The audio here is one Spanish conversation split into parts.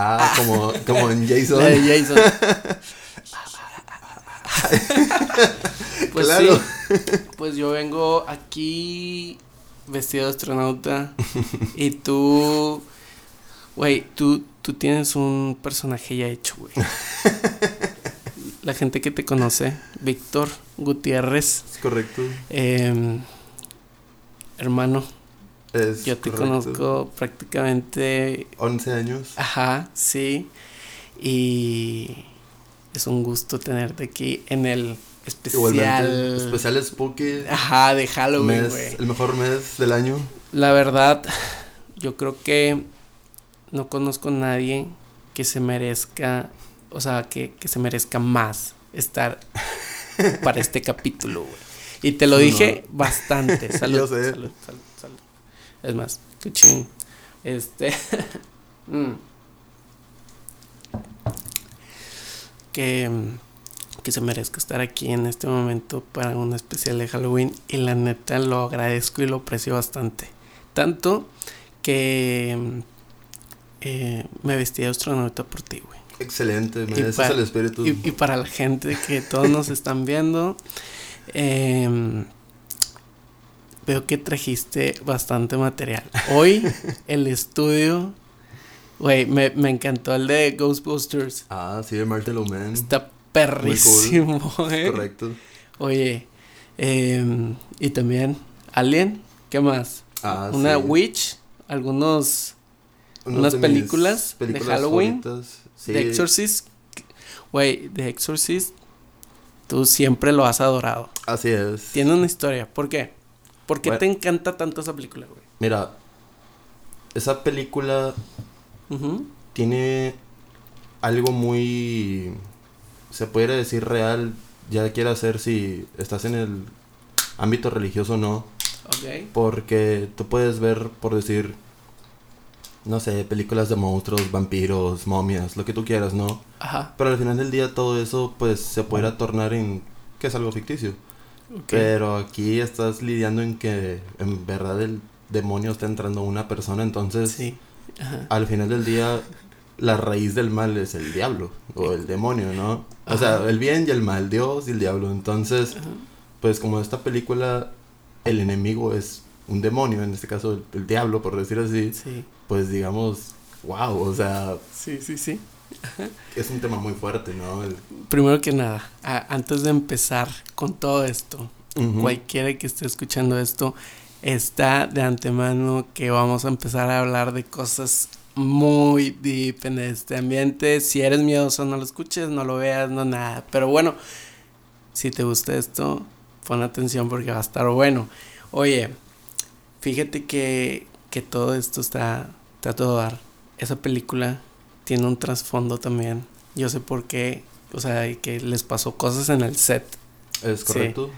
Ah, como, como en Jason. La de Jason. pues Claro. sí. Pues yo vengo aquí vestido de astronauta. y tú. Güey, tú, tú tienes un personaje ya hecho, güey. La gente que te conoce, Víctor Gutiérrez, Es correcto. em, hermano, Es yo te correcto. conozco prácticamente 11 años. Ajá, sí. Y es un gusto tenerte aquí en el Igualmente. especial. Especial Spooky. Ajá, de Halloween, güey. el mejor mes del año. La verdad, yo creo que no conozco a nadie que se merezca, o sea, que, que se merezca más estar para este capítulo, güey. Y te lo No. dije bastante. Salud, Yo sé. salud. Es más, qué ching. Este. mm. que, que se merezca estar aquí en este momento para un especial de Halloween. Y la neta lo agradezco y lo aprecio bastante. Tanto que mm, eh, me vestí de astronauta por ti, güey. Excelente, me Y el espíritu. Y, y para la gente que todos nos están viendo, em, veo que trajiste bastante material. Hoy el estudio, güey, me, me encantó el de Ghostbusters. Ah, sí, de Martel Man. Está perrísimo, eh. Correcto. Oye, em, y también Alien, ¿qué más? Ah, Una sí. Witch, algunos Unos unas de mis películas de Halloween. Sí. The Exorcist. Güey, The Exorcist, tú siempre lo has adorado. Así es. Tiene una historia. ¿Por qué? ¿Por qué Bueno. te encanta tanto esa película, güey? Mira, esa película tiene algo muy, se pudiera decir real, ya quiera ser si estás en el ámbito religioso o no, porque tú puedes ver, por decir, no sé, películas de monstruos, vampiros, momias, lo que tú quieras, ¿no? Ajá. Pero al final del día todo eso pues se pudiera tornar en que es algo ficticio. Pero aquí estás lidiando en que en verdad el demonio está entrando una persona, entonces Sí. Al final del día la raíz del mal es el diablo o el demonio, ¿no? O sea, el bien y el mal, Dios y el diablo. Entonces, Ajá. pues como esta película el enemigo es un demonio, en este caso el, el diablo, por decir así, Sí. pues digamos, wow, o sea, Sí, sí, sí. Es un tema muy fuerte, ¿no? El- Primero que nada, a- antes de empezar con todo esto, cualquiera que esté escuchando esto, está de antemano que vamos a empezar a hablar de cosas muy deep en este ambiente. Si eres miedoso, no lo escuches, no lo veas, no nada. Pero bueno, si te gusta esto, pon atención porque va a estar bueno. Oye, fíjate que, que todo esto está, está a todo dar. Esa película tiene un trasfondo también. Yo sé por qué, o sea, que les pasó cosas en el set. ¿Es Sí. correcto?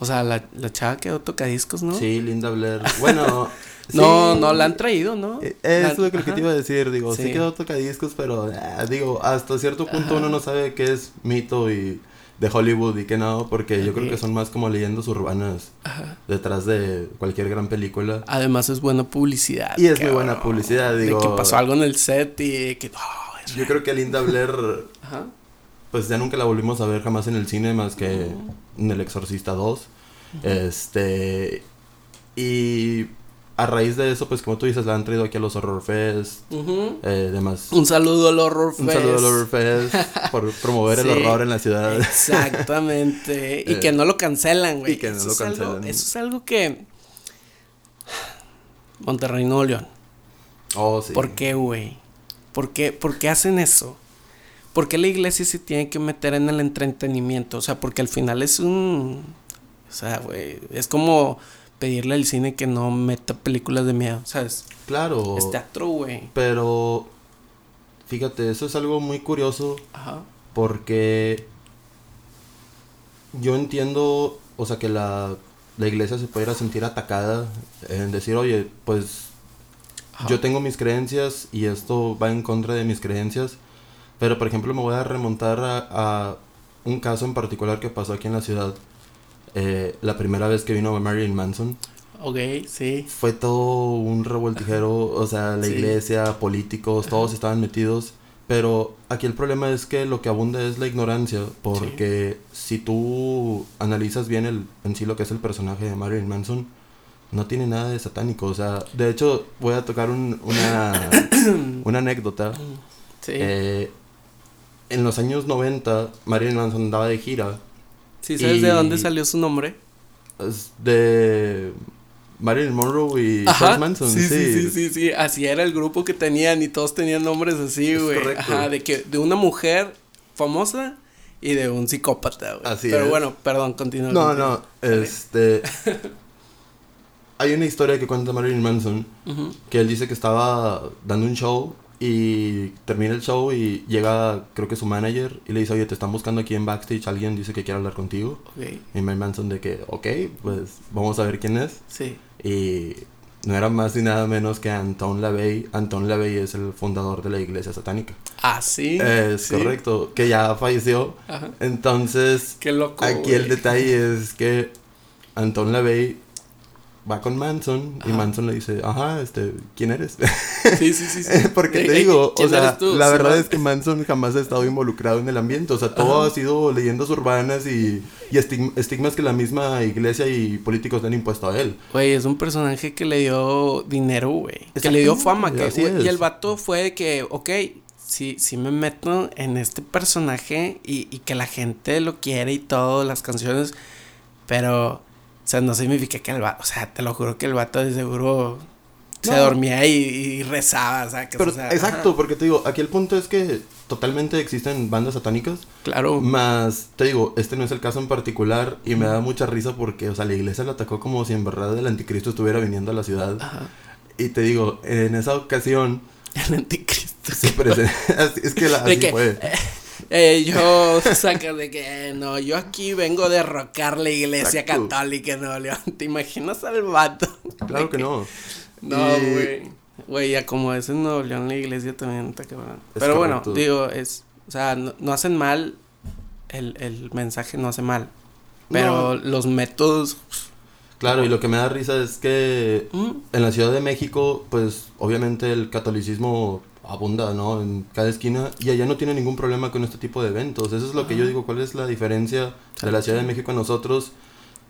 O sea, la, la chava quedó tocadiscos, ¿no? Sí, Linda Blair. Bueno, No, sí. no, la han traído, ¿no? Eh, La- Es lo que, te iba a decir, digo, sí, Sí. quedó tocadiscos, pero ah, digo, hasta cierto punto Ajá. uno no sabe qué es mito y de Hollywood y qué no, porque yo creo que son más como leyendas urbanas Ajá. detrás de cualquier gran película. Además es buena publicidad. Y es muy buena publicidad, digo. De que pasó algo en el set y que... oh, Yo creo que Linda Blair, Ajá. pues ya nunca la volvimos a ver jamás en el cine más que en El Exorcista 2. Este. Y a raíz de eso, pues como tú dices, la han traído aquí a los Horror Fest, eh, demás. Un saludo al Horror Un Fest. saludo al Horror Fest por promover el horror en la ciudad. Exactamente. y Eh, que no lo cancelan, güey. y que no Eso lo es algo- cancelan. eso es algo que... Monterrey, Nuevo León. Oh, sí. ¿Por qué, güey? ¿Por qué, ¿Por qué hacen eso? ¿Por qué la iglesia se tiene que meter en el entretenimiento? O sea, porque al final es un... O sea, güey, es como pedirle al cine que no meta películas de miedo, ¿sabes? Claro. Es teatro, güey. Pero. Fíjate, eso es algo muy curioso Ajá. porque. Yo entiendo, o sea, que la, la iglesia se pudiera sentir atacada en decir, oye, pues Ajá. yo tengo mis creencias y esto va en contra de mis creencias. Pero, por ejemplo, me voy a remontar a, a un caso en particular que pasó aquí en la ciudad. Eh, la primera vez que vino Marilyn Manson. Ok, sí. Fue todo un revoltijero, o sea, la Sí. iglesia, políticos, todos estaban metidos. Pero aquí el problema es que lo que abunda es la ignorancia, porque si tú analizas bien el, en sí lo que es el personaje de Marilyn Manson, no tiene nada de satánico. O sea, de hecho, voy a tocar un- una, una anécdota. Sí. Eh, en los años 90, Marilyn Manson andaba de gira. ¿Sí sabes y- de dónde salió su nombre? De Marilyn Monroe y Charles Manson. sí, sí, sí, sí, sí, Así era el grupo que tenían y todos tenían nombres así, güey. correcto. Ajá, de que de una mujer famosa y de un psicópata, güey. Así Pero es. bueno, perdón, continúa. No, continúa. no, este... Hay una historia que cuenta Marilyn Manson, que él dice que estaba dando un show y termina el show y llega, creo que su manager, y le dice, oye, te están buscando aquí en backstage, alguien dice que quiere hablar contigo. Ok, Y Manson de que, ok, pues vamos a ver quién es. sí. Y no era más ni nada menos que Anton LaVey. Anton LaVey es el fundador de la iglesia satánica. Ah, sí. Es sí. correcto, que ya falleció. Ajá. Entonces, Qué loco. aquí el detalle es que Anton LaVey va con Manson y. Manson le dice, ajá, este, ¿quién eres? Sí, sí, sí. sí. Porque te digo, o ¿quién sea, la verdad es que Manson jamás ha estado involucrado en el ambiente, o sea, todo Ajá. ha sido leyendas urbanas y, y estig- estigmas que la misma iglesia y políticos le han impuesto a él. Güey, es un personaje que le dio dinero, güey. Que le dio fama. Que, Así y el vato fue de que, ok, sí, sí me meto en este personaje y, y que la gente lo quiere y todo, las canciones. Pero, o sea, no significa que el vato, o sea, te lo juro que el vato de seguro se dormía y, y rezaba, o sea, que Pero, o sea, exacto, ajá, porque te digo, aquí el punto es que totalmente existen bandas satánicas, claro. más, te digo, este no es el caso en particular y me da mucha risa porque, o sea, la iglesia lo atacó como si en verdad el anticristo estuviera viniendo a la ciudad. Ajá. Y te digo, en esa ocasión El anticristo. se presentó, es que la, así que, fue. eh, eh, yo saca de que eh, no, yo aquí vengo a derrocar la iglesia Exacto. católica en Nuevo León. ¿Te imaginas al vato? Claro que no. No, Y- güey. Güey, ya como es en Nuevo León la iglesia también está cabrón. Es Pero bueno, digo, es, o sea, no, no hacen mal, el, el mensaje no hace mal. Pero los métodos, Claro, y lo que me da risa es que mm, en la Ciudad de México, pues obviamente el catolicismo abunda, ¿no? En cada esquina y allá no tiene ningún problema con este tipo de eventos. Eso es lo que yo digo, ¿cuál es la diferencia de la Ciudad de México a nosotros?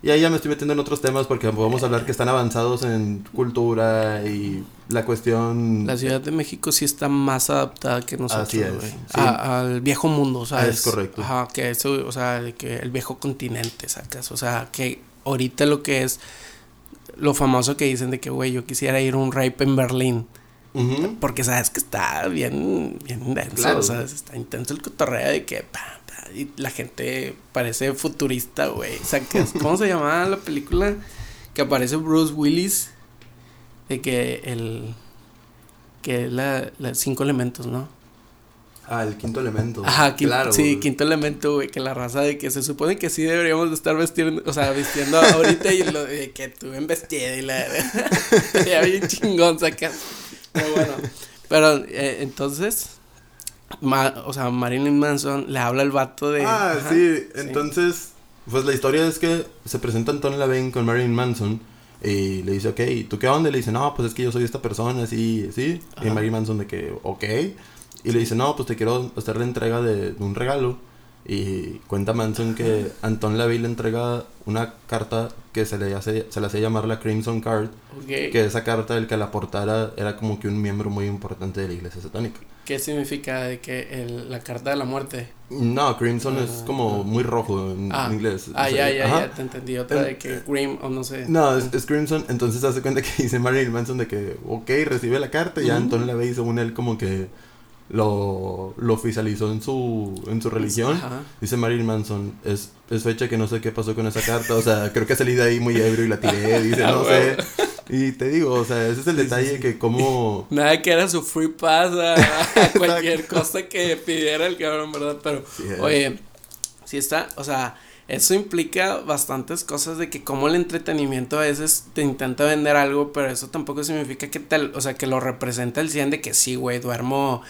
Y ahí ya me estoy metiendo en otros temas porque podemos hablar que están avanzados en cultura y la cuestión... la Ciudad de México sí está más adaptada que nosotros, Así es, sí. A- al viejo mundo, ¿sabes? Es correcto. Ajá, que eso, o sea, que el viejo continente, sacas. O sea, que ahorita lo que es lo famoso que dicen de que, güey, yo quisiera ir a un rape en Berlín. Porque sabes que está bien, bien denso, Claro. o sea, está intenso el cotorreo de que, pa, pa, y la gente parece futurista, güey. O sea, que es- ¿cómo se llamaba la película? Que aparece Bruce Willis, de que el, que es la, la cinco elementos, ¿no? Ah, el quinto elemento. Ajá, claro. sí, quinto elemento, güey, que la raza de que se supone que sí deberíamos de estar vestiendo, o sea, vistiendo ahorita y lo de que tuve en vestido y la... Estaría bien chingón sacar. Pero bueno, pero eh, entonces, ma- o sea, Marilyn Manson le habla al vato de... Ah, Ajá, sí, entonces, pues la historia es que se presenta Anton LaVey con Marilyn Manson y le dice, ok, ¿y ¿tú qué onda? Y le dice, no, pues es que yo soy esta persona, así, sí. Y Ajá. Marilyn Manson de que, ok. Y le dice, no, pues te quiero hacer la entrega de, de un regalo. Y cuenta Manson que Anton LaVey le entrega una carta que se le hace, se le hace llamar la Crimson Card. ok. Que esa carta, el que la portara, era como que un miembro muy importante de la iglesia satánica. ¿Qué significa de que el- la carta de la muerte? No, Crimson es como muy rojo en, Ah, inglés. Ah, O sea, ya, ya, ajá. ya, te entendí. Otra de que Grim o no sé. No, es, es Crimson, entonces hace cuenta que dice Marilyn Manson de que, ok, recibe la carta y ya Ujú. Anton LaVey según él como que lo, lo oficializó en su, en su religión. Ajá. Dice Marilyn Manson, es, es fecha que no sé qué pasó con esa carta, o sea, creo que salí de ahí muy ebrio y la tiré, dice, Ah, no sé. Y te digo, o sea, ese es el sí, detalle sí. que como... Nada que era su free pass a, a cualquier cosa que pidiera el cabrón, ¿verdad? Pero, Sí, es. oye, si está, o sea, eso implica bastantes cosas de que como el entretenimiento a veces te intenta vender algo, pero eso tampoco significa que te, o sea, que lo representa el 100 de que sí, güey, duermo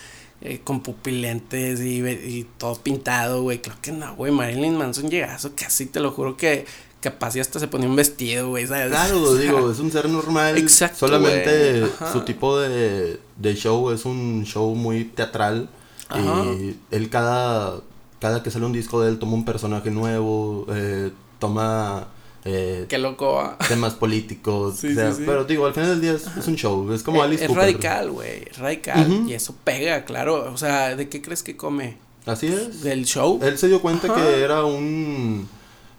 eh, con pupilentes y, todo pintado, güey. Claro que no, güey, Marilyn Manson llegazo casi, te lo juro que capaz y hasta se ponía un vestido, güey, ¿sabes? Claro, digo, es un ser normal. Exacto, Solamente su tipo de, de show es un show muy teatral. Ajá. Y él cada, cada que sale un disco de él toma un personaje nuevo, eh, toma eh, Qué loco, va. temas políticos. Sí, o sea, sí, sí. Pero digo, al final del día es, es un show, es como Eh, Alice es Cooper. radical, güey, es radical. Ujú. Y eso pega, claro. O sea, ¿de qué crees que come? Así es. ¿Del show? Él se dio cuenta Ajá. que era un...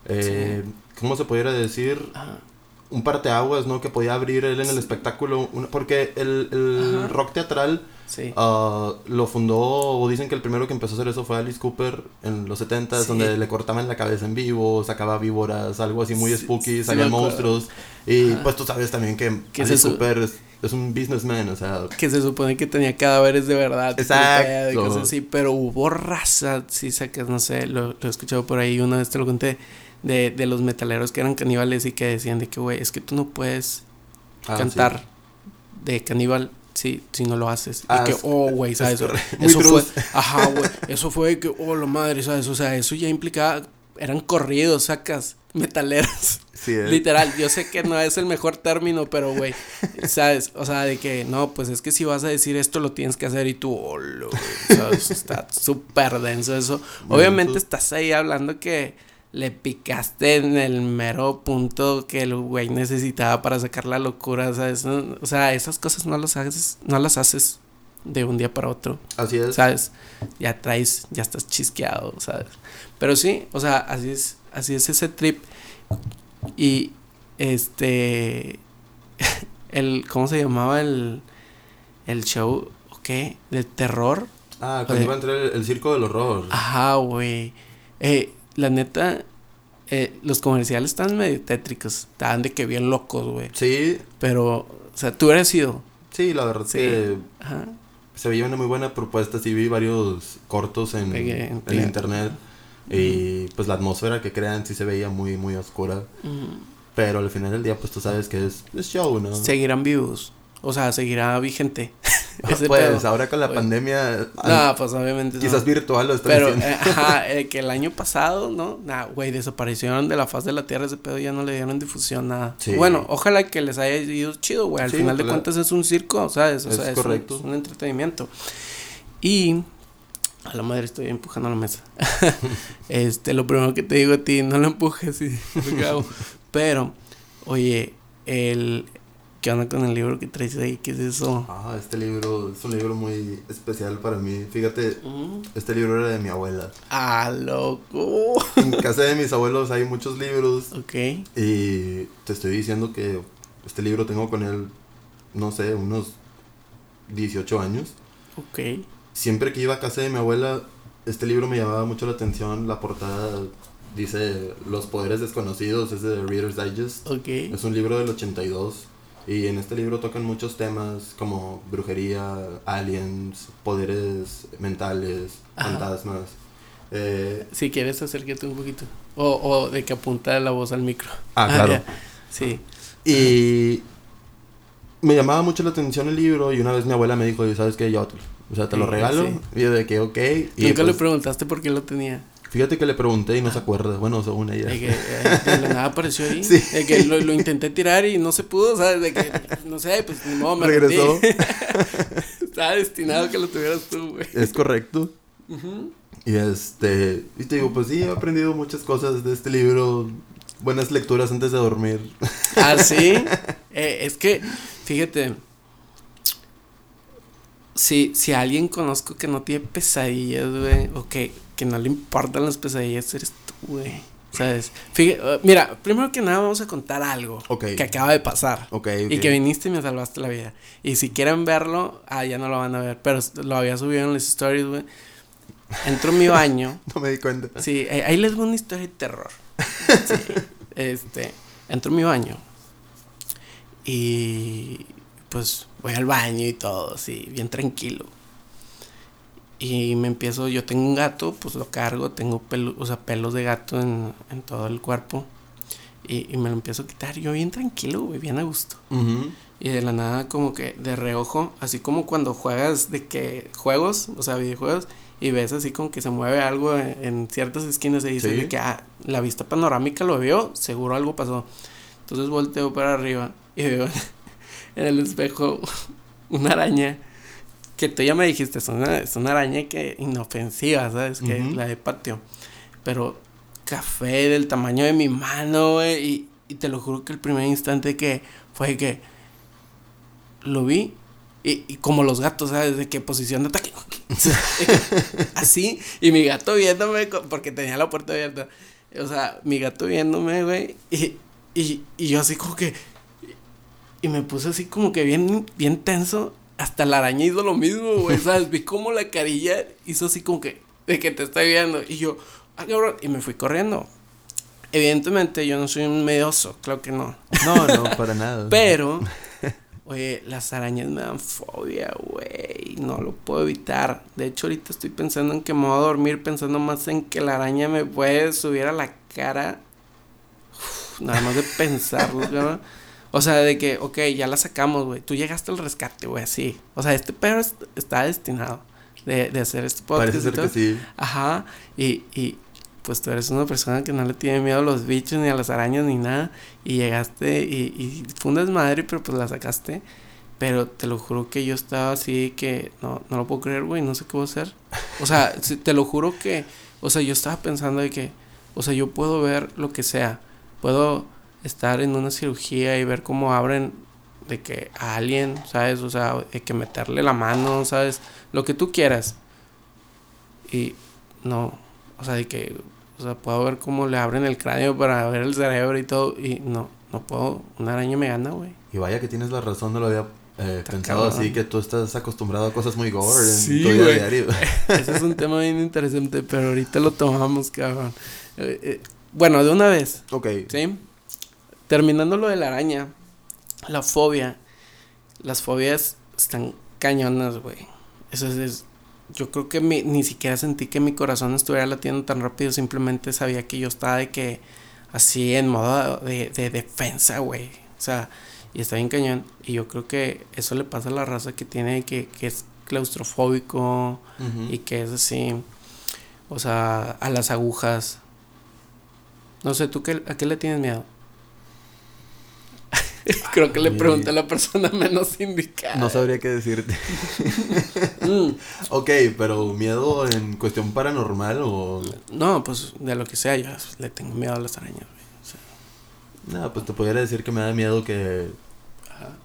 Eh, ¿Cómo se pudiera decir? Ajá. Un parteaguas, ¿no? Que podía abrir él en el espectáculo. una- porque el, el rock teatral Sí. ah, lo fundó, o dicen que el primero que empezó a hacer eso fue Alice Cooper en los 70 Sí. donde le cortaban la cabeza en vivo, sacaba víboras, algo así muy Sí, spooky, sí salían monstruos. Y Ajá. pues tú sabes también que ¿Qué es Alice eso? Cooper es, es un businessman, o sea. que se supone que tenía cadáveres de verdad. Exacto. y cosas así, pero hubo raza, si sacas, no sé, lo, lo he escuchado por ahí, una vez te lo conté, de, de los metaleros que eran caníbales y que decían de que, güey, es que tú no puedes ah, cantar de caníbal si, si no lo haces. Ah, y que, es- oh, güey, es ¿sabes? Eso fue, ajá, güey, eso fue que, oh, la madre, ¿sabes? O sea, eso ya implicaba, eran corridos, sacas, metaleros. sí. Es. Literal, yo sé que no es el mejor término, pero güey, ¿sabes? O sea, de que no, pues es que si vas a decir esto lo tienes que hacer y tú, oh, lo- ¿sabes? Está súper denso eso. Obviamente estás ahí hablando que le picaste en el mero punto que el güey necesitaba para sacar la locura, ¿sabes? O sea, esas cosas no las haces, no las haces de un día para otro. Así es. ¿sabes? Ya traes, ya estás chisqueado, ¿sabes? Pero sí, o sea, así es, así es ese trip. Y este, el, ¿cómo se llamaba el, el show? ¿O qué? ¿De terror? Ah, cuando iba a entrar el, el circo del horror. Ajá, güey. Eh, la neta, eh, los comerciales estaban medio tétricos, estaban de que bien locos, güey. Sí, Pero, o sea, tú hubieras sido. sí, la verdad Sí. que Ajá. se veía una muy buena propuesta. Sí, vi varios cortos en, Pegué, en pegué. internet. Y pues la atmósfera que crean sí se veía muy, muy oscura. Pero al final del día, pues tú sabes que es, es show, ¿no? Seguirán vivos. O sea, seguirá vigente. Ese pues pedo. ahora con la pandemia, No, pues obviamente quizás no. virtual lo están Pero, eh, ajá, eh, que el año pasado, ¿no? Nah, güey, desaparecieron de la faz de la tierra ese pedo, ya no le dieron difusión, nada. Sí. Bueno, ojalá que les haya ido chido, güey. Al Sí, final de cuentas es un circo, ¿sabes? O Es sea, es. Un, es un entretenimiento. Y. A la madre estoy empujando la mesa. este, lo primero que te digo a ti, no lo empujes y. Pero, oye, el. ¿Qué onda con el libro que traes ahí? ¿Qué es eso? Ah, este libro es un libro muy especial para mí. Fíjate, Mm. este libro era de mi abuela. Ah, loco. En casa de mis abuelos hay muchos libros. Ok. Y te estoy diciendo que este libro tengo con él, no sé, unos 18 años. Ok. Siempre que iba a casa de mi abuela, este libro me llamaba mucho la atención. La portada dice Los poderes desconocidos, es de Reader's Digest. Ok. Es un libro del 82. Y en este libro tocan muchos temas como brujería, aliens, poderes mentales, Ajá. fantasmas. Eh, Si quieres, acércate un poquito. O, o de que apunta la voz al micro. Ah, claro. ya. Sí. Y me llamaba mucho la atención el libro y una vez mi abuela me dijo, ¿sabes qué? Yo, o sea, te lo regalo. sí. Y yo de que, ok. Y Nunca le pues, preguntaste por qué lo tenía. Fíjate que le pregunté y no se acuerda. Bueno, según ella. De que eh, de la nada apareció ahí. Sí. De que lo, lo intenté tirar y no se pudo, ¿sabes? De que, no sé, pues ni modo, me Regresó. Estaba destinado que lo tuvieras tú, güey. Es correcto. Y este, y te digo, pues sí, he aprendido muchas cosas de este libro. Buenas lecturas antes de dormir. Ah, sí. Eh, es que, fíjate. Si, si alguien conozco que no tiene pesadillas, güey, o que, que no le importan las pesadillas, eres tú, güey. ¿Sabes? Fíjate, uh, mira, primero que nada vamos a contar algo que acaba de pasar. Y que viniste y me salvaste la vida. Y si quieren verlo, ah, ya no lo van a ver. Pero lo había subido en las stories, güey. Entro a mi baño. No me di cuenta. Sí, eh, ahí les voy una historia de terror. Sí, este, entro a mi baño. Y pues voy al baño y todo, así, bien tranquilo. Y me empiezo, yo tengo un gato, pues lo cargo, tengo pelo, o sea, pelos de gato en, en todo el cuerpo. Y, y me lo empiezo a quitar, yo bien tranquilo, güey, bien a gusto. Ujú. Y de la nada como que de reojo, así como cuando juegas de que juegos, o sea, videojuegos, y ves así como que se mueve algo en, ciertas esquinas y dices que ah, la vista panorámica lo veo, seguro algo pasó. Entonces volteo para arriba y veo en el espejo una araña que tú ya me dijiste, es una, es una araña que inofensiva, ¿sabes? Que es la de patio. Pero café del tamaño de mi mano, güey. Y, y te lo juro que el primer instante que fue que lo vi y, y, como los gatos, ¿sabes? De qué posición de ataque. Así. Y mi gato viéndome, porque tenía la puerta abierta. O sea, mi gato viéndome, güey. Y, y, y yo así como que. Y me puse así como que bien, bien tenso. Hasta la araña hizo lo mismo, güey. ¿Sabes? Vi como la carilla hizo así como que. De que te estoy viendo. Y yo. Ah, y me fui corriendo. Evidentemente yo no soy un medioso, claro que no. No, no, para nada. Pero, oye, las arañas me dan fobia, güey. No lo puedo evitar. De hecho, ahorita estoy pensando en que me voy a dormir pensando más en que la araña me puede subir a la cara. nada más de pensarlo, güey. O sea, de que, ok, ya la sacamos, güey. Tú llegaste al rescate, güey, así. O sea, este perro está destinado de, de hacer este podcast. Parece ser que sí. Ajá. Y, y, pues tú eres una persona que no le tiene miedo a los bichos, ni a las arañas, ni nada. Y llegaste y, y fue un desmadre, pero pues la sacaste. Pero te lo juro que yo estaba así que no, no lo puedo creer, güey, no sé qué voy a hacer. O sea, te lo juro que, o sea, yo estaba pensando de que, o sea, yo puedo ver lo que sea. Puedo estar en una cirugía y ver cómo abren de que a alguien, ¿sabes? O sea, hay que meterle la mano, ¿sabes? Lo que tú quieras. Y no, o sea, de que o sea, puedo ver cómo le abren el cráneo para ver el cerebro y todo. Y no, no puedo. Una araña me gana, güey. Y vaya que tienes la razón, no lo había eh, pensado así, que tú estás acostumbrado a cosas muy gore en tu día diario. Ese es un tema bien interesante, pero ahorita lo tomamos, cabrón. Eh, eh, bueno, de una vez. Ok. ¿Sí? Terminando lo de la araña, la fobia. Las fobias están cañonas, güey. Eso es, yo creo que ni siquiera sentí que mi corazón estuviera latiendo tan rápido, simplemente sabía que yo estaba de que así en modo de, defensa, güey. O sea, y está bien cañón. Y yo creo que eso le pasa a la raza que tiene que, que es claustrofóbico y que es así, o sea, a las agujas. No sé, ¿tú qué, a qué le tienes miedo? Creo que le pregunté a la persona menos indicada. No sabría qué decirte. Mm. Ok, pero miedo en cuestión paranormal o. No, pues de lo que sea, yo le tengo miedo a las arañas, No, pues te podría decir que me da miedo que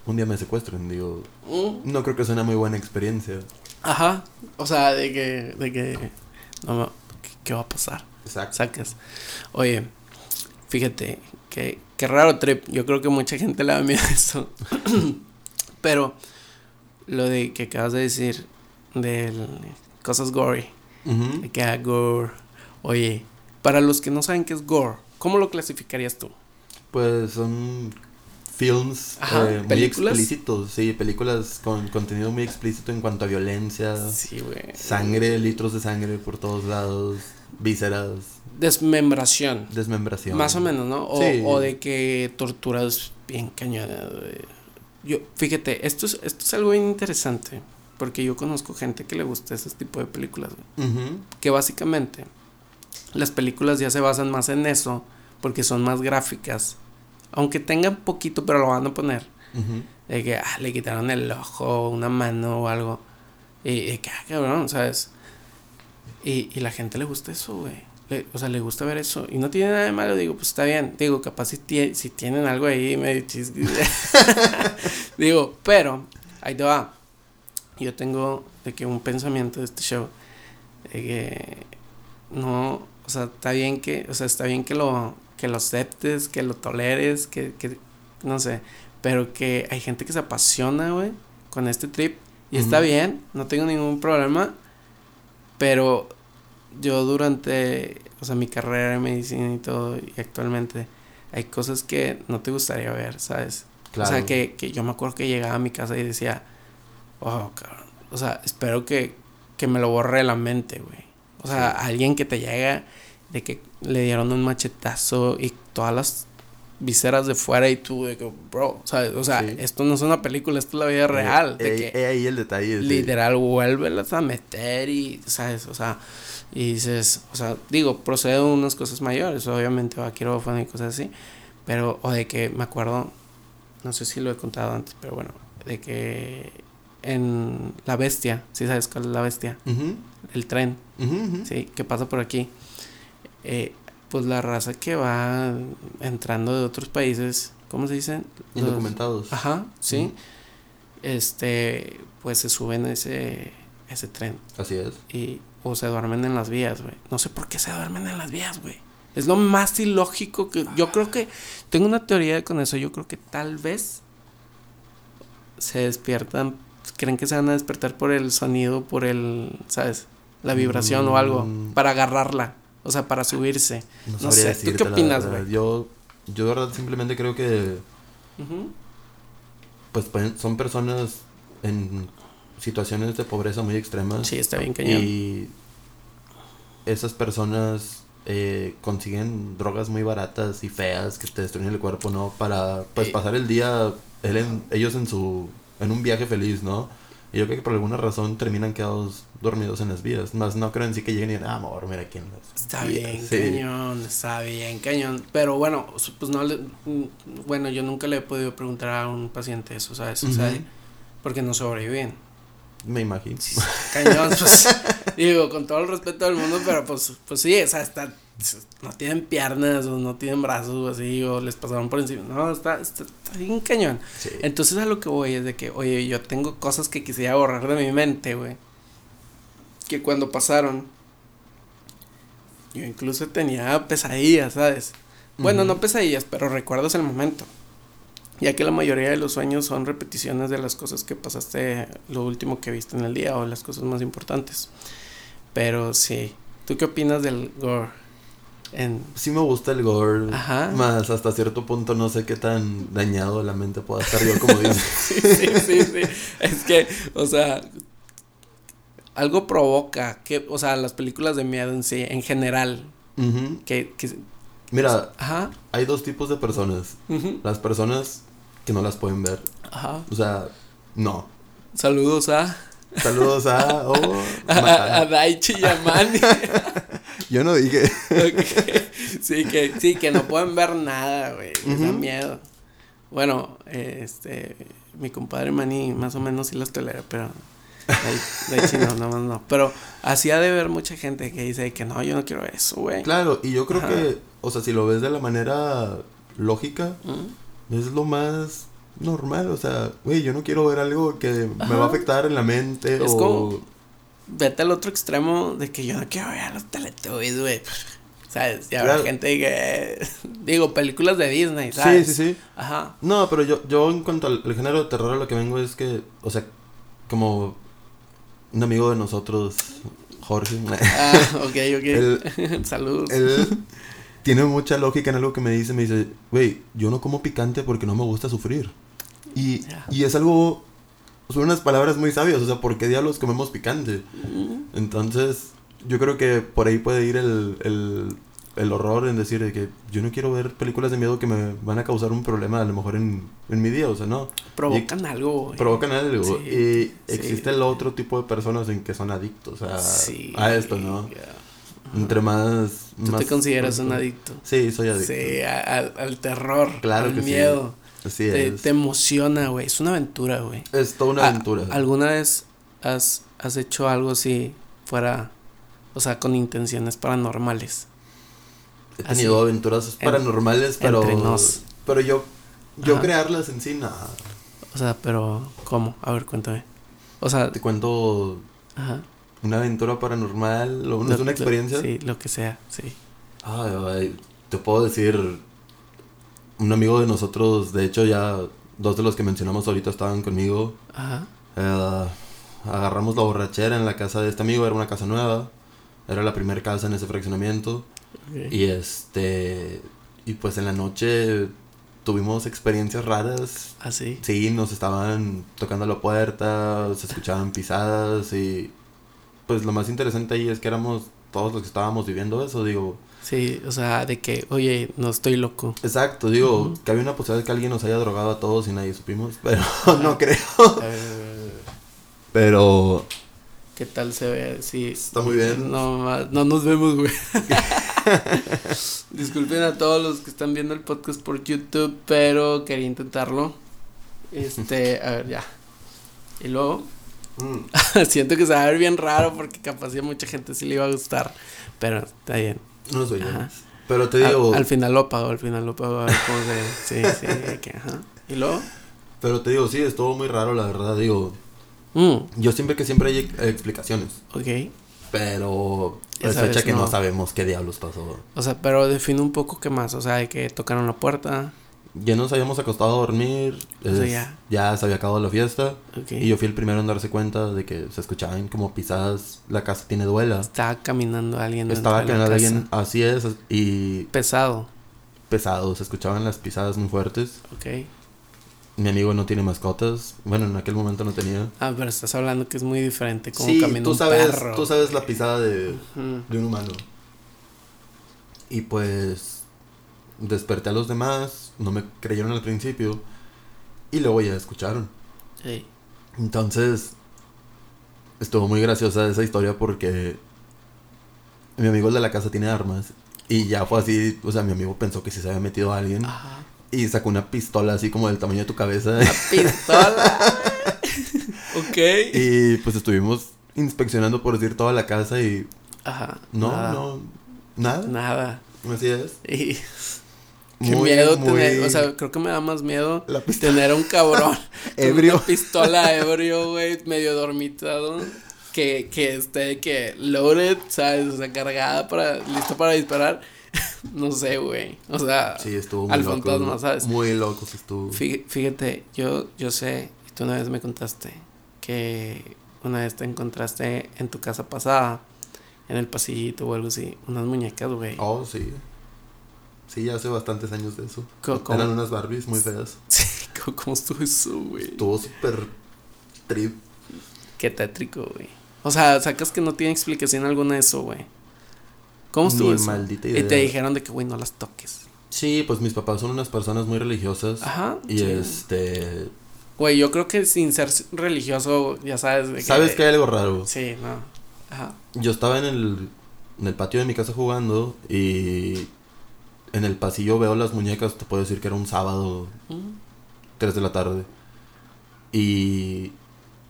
un día me secuestren, digo. Mm. No creo que sea una muy buena experiencia. Ajá. O sea, de que. De que. No, ¿qué, va a pasar? Exacto. Sacas. Oye, fíjate que Qué raro trip. Yo creo que mucha gente le da miedo a eso. Pero lo de que acabas de decir de cosas gory. que haga gore. Oye, para los que no saben qué es gore, ¿cómo lo clasificarías tú? Pues son films eh, muy explícitos, sí, películas con contenido muy explícito en cuanto a violencia, sangre, litros de sangre por todos lados, vísceras. Desmembración. Desmembración. Más o menos, ¿no? O, de que torturas bien cañonas. Yo, fíjate, esto es, esto es algo bien interesante. Porque yo conozco gente que le gusta ese tipo de películas. Que básicamente las películas ya se basan más en eso. Porque son más gráficas. Aunque tengan poquito, pero lo van a poner. De que ah, le quitaron el ojo, una mano o algo. Y, de que, ah, cabrón, ¿sabes? Y, y la gente le gusta eso, güey o sea, le gusta ver eso. Y no tiene nada de malo, digo, pues está bien. Digo, capaz si, si tienen algo ahí medio digo, pero, ahí te va. Yo tengo de que un pensamiento de este show. De que no, o sea, está bien que, o sea, está bien que lo, que lo aceptes, que lo toleres, que, que, no sé. Pero que hay gente que se apasiona, güey, con este trip. Y está bien, no tengo ningún problema. Pero yo durante, o sea, mi carrera en medicina y todo, y actualmente, hay cosas que no te gustaría ver, ¿sabes? O sea, que, que yo me acuerdo que llegaba a mi casa y decía, oh, cabrón, o sea, espero que, que me lo borre la mente, güey. O sea, alguien que te llega de que le dieron un machetazo y todas las viseras de fuera y tú de que, bro, ¿sabes? O sea, esto no es una película, esto es la vida real. Eh, de eh, que eh, ahí el detalle. sí. literal, vuélvelas a meter y, ¿sabes? O sea, y dices, o sea, digo, procede de unas cosas mayores, obviamente va a quirófano y cosas así, pero, o de que me acuerdo, no sé si lo he contado antes, pero bueno, de que en La Bestia, ¿sí sabes cuál es La Bestia? Ujú, El tren, ujú, ujú. ¿sí? Que pasa por aquí. Eh, pues la raza que va entrando de otros países, ¿cómo se dicen? Los- Indocumentados. Ajá, sí. Este, pues se suben a ese, ese tren Así es. y o se duermen en las vías, güey. No sé por qué se duermen en las vías, güey. Es lo más ilógico que yo creo que tengo una teoría con eso. Yo creo que tal vez se despiertan, creen que se van a despertar por el sonido, por el, ¿sabes? La vibración o algo Mm. para agarrarla, o sea, para subirse. No, No sé, ¿tú qué opinas, güey? Yo, yo de verdad simplemente creo que pues son personas en situaciones de pobreza muy extremas. Sí, está bien cañón. Y esas personas eh, consiguen drogas muy baratas y feas que te destruyen el cuerpo, ¿no? Para pues Eh. pasar el día él en- ellos en su en un viaje feliz, ¿no? Y yo creo que por alguna razón terminan quedados dormidos en las vías. Más no creo en sí que lleguen y digan, ah, me voy a dormir aquí en las Está vías". bien, Sí. cañón, está bien, cañón. Pero bueno, pues no le. mm, Bueno, yo nunca le he podido preguntar a un paciente eso, ¿sabes? O sea, Ujú. porque no sobreviven. Me imagino. Cañón, pues. digo, con todo el respeto del mundo, pero pues, pues sí, o sea, está, no tienen piernas o no tienen brazos o así, o les pasaron por encima. No, está, está, está bien cañón. Sí. Entonces a lo que voy es de que, oye, yo tengo cosas que quisiera borrar de mi mente, güey. Que cuando pasaron, yo incluso tenía pesadillas, ¿sabes? Bueno, no pesadillas, pero recuerdos el momento. Ya que la mayoría de los sueños son repeticiones de las cosas que pasaste, lo último que viste en el día o las cosas más importantes. Pero sí, ¿tú qué opinas del gore? En... Sí me gusta el gore. Ajá. Más hasta cierto punto no sé qué tan dañado la mente pueda estar yo, como dices. Sí, sí, sí, sí. Es que, o sea, algo provoca que, o sea, las películas de miedo en sí, en general, Ujú. que, que Mira, ajá, hay dos tipos de personas. ujú, Las personas que no las pueden ver. ajá. O sea, no. Saludos a, Saludos a... oh, a, a- a Maca. Daichi y a Manny. Yo no dije... Sí, que, sí, que no pueden ver nada, güey. Les da Ujú. miedo. Bueno, este, mi compadre Manny más o menos sí las tolera, pero Dai- Daichi no, nada más no. Pero así ha de ver mucha gente que dice que no, yo no quiero eso, güey. Claro, y yo creo Ajá. que, o sea, si lo ves de la manera lógica. Es lo más normal. O sea, güey, yo no quiero ver algo que me va a afectar en la mente Es o... como- Vete al otro extremo de que yo no quiero ver a los Teletubbies, güey. ¿Sabes? Y habrá Claro. gente que. Digo, películas de Disney, ¿sabes? Sí, sí, sí. Ajá. No, pero yo, yo en cuanto al, al género de terror lo que vengo es que, o sea, como un amigo de nosotros, Jorge, Ah, ok, ok. Él- Saludos. él tiene mucha lógica en algo que me dice, me dice, güey, yo no como picante porque no me gusta sufrir. Y, y es algo, son unas palabras muy sabias, o sea, ¿por qué diablos comemos picante? Entonces, yo creo que por ahí puede ir el, el, el horror en decir de que yo no quiero ver películas de miedo que me van a causar un problema a lo mejor en, en mi día, o sea, no. Provocan algo. Provocan algo. Sí, y sí. existe el otro tipo de personas en que son adictos a, Sí. a esto, ¿no? ya. Entre más... Tú más te consideras un adicto. Sí, soy adicto. Sí, al, al terror. Claro al que sí. miedo. Así Te, es. te emociona, güey. Es una aventura, güey. Es toda una aventura. ¿Alguna vez has, has hecho algo así fuera, o sea, con intenciones paranormales? He tenido así, aventuras en- paranormales, pero... entre nos. Pero yo... Yo Ajá. crearlas en sí, nada. O sea, pero ¿cómo? A ver, cuéntame. O sea, Te cuento ajá. Una aventura paranormal o una, Lo- es una lo- experiencia. sí, lo que sea, sí. Ay, ay, te puedo decir, un amigo de nosotros, de hecho ya dos de los que mencionamos ahorita estaban conmigo. Ajá. Eh, agarramos la borrachera en la casa de este amigo, era una casa nueva, era la primera casa en ese fraccionamiento. Y este, y pues en la noche tuvimos experiencias raras. Así. Sí, nos estaban tocando la puerta, se escuchaban pisadas y pues lo más interesante ahí es que éramos todos los que estábamos viviendo eso, digo. Sí, o sea, de que, oye, no estoy loco. Exacto, digo, que había una posibilidad de que alguien nos haya drogado a todos y nadie supimos, pero no creo. Pero ¿Qué tal se ve? Sí. Está muy bien. No, no nos vemos, güey. Disculpen a todos los que están viendo el podcast por YouTube, pero quería intentarlo. Este, a ver, ya. Y luego, mm, siento que se va a ver bien raro porque capaz a mucha gente sí le iba a gustar, pero está bien. no soy yo. Pero te digo, al final lo pago, al final lo pago, a ver cómo se. Sí, sí, que, ajá. Y luego, pero te digo, sí, estuvo muy raro, la verdad, digo, mm, yo siempre que siempre hay ex- explicaciones, ok. pero es sabes, fecha que no. no. sabemos qué diablos pasó. O sea, pero define un poco qué más, o sea, de que tocaron la puerta, Ya nos habíamos acostado a dormir, O sea, es- ya. ya se había acabado la fiesta. ok. Y yo fui el primero en darse cuenta de que se escuchaban como pisadas, la casa tiene duela. Estaba caminando alguien. Estaba caminando alguien, así es, y Pesado, pesado, se escuchaban las pisadas muy fuertes. ok. Mi amigo no tiene mascotas, bueno, en aquel momento no tenía. Ah, pero estás hablando que es muy diferente como Sí, camina tú un sabes, perro. tú sabes la pisada de un humano. Y pues desperté a los demás, no me creyeron al principio y luego ya escucharon. Sí. Entonces, estuvo muy graciosa esa historia porque mi amigo el de la casa tiene armas. Y ya fue así, o sea, mi amigo pensó que sí se había metido a alguien. Ajá. Y sacó una pistola así como del tamaño de tu cabeza. La pistola. ok. y pues estuvimos inspeccionando, por decir, toda la casa y Ajá. no, nada, no, nada. Nada. Así es. Y qué Muy, miedo muy- tener, o sea, creo que me da más miedo La tener a un cabrón Ebrio. una pistola ebrio, güey, medio dormitado. Que, que esté que loaded, ¿sabes? O sea, cargada para, listo para disparar. no sé, güey. O sea, Sí, estuvo muy al loco. fantasma, ¿sabes? Muy loco sí estuvo. Fí- Fíjate, yo, yo sé, y tú una vez me contaste, que una vez te encontraste en tu casa pasada, en el pasillito o algo así, unas muñecas, güey. Oh, sí. Sí, ya hace bastantes años de eso. ¿Cómo, Eran unas Barbies muy feas. Sí, ¿cómo, cómo estuvo eso, güey? Estuvo súper trip. Qué tétrico, güey. O sea, sacas que no tiene explicación alguna de eso, güey. ¿Cómo estuvo Ni eso? maldita Y idea. te dijeron de que, güey, no las toques. Sí, pues mis papás son unas personas muy religiosas. Ajá. Y sí. este. Güey, yo creo que sin ser religioso, ya sabes. De que, ¿Sabes que hay algo raro? Sí, no. Ajá. Yo estaba en el, en el patio de mi casa jugando y en el pasillo veo las muñecas. Te puedo decir que era un sábado, Mm. 3 de la tarde. Y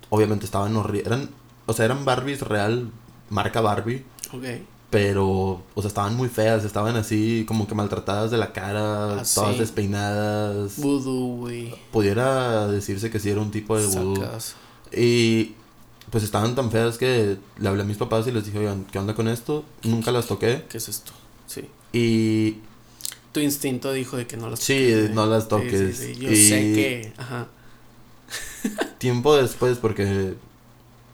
obviamente estaban horribles. Eran, o sea, eran Barbies real, marca Barbie. Ok. Pero, o sea, estaban muy feas. Estaban así como que maltratadas de la cara, Ah, todas sí. despeinadas. Voodoo, güey. Pudiera decirse que sí era un tipo de. Sacas. Y pues estaban tan feas que le hablé a mis papás y les dije, oigan, ¿qué onda con esto? Nunca las toqué. ¿Qué es esto? Sí. Y Tu instinto dijo de que no las Sí, toques, güey. no las Sí, toques. sí, sí. Yo Y- sé que. Ajá. tiempo después, porque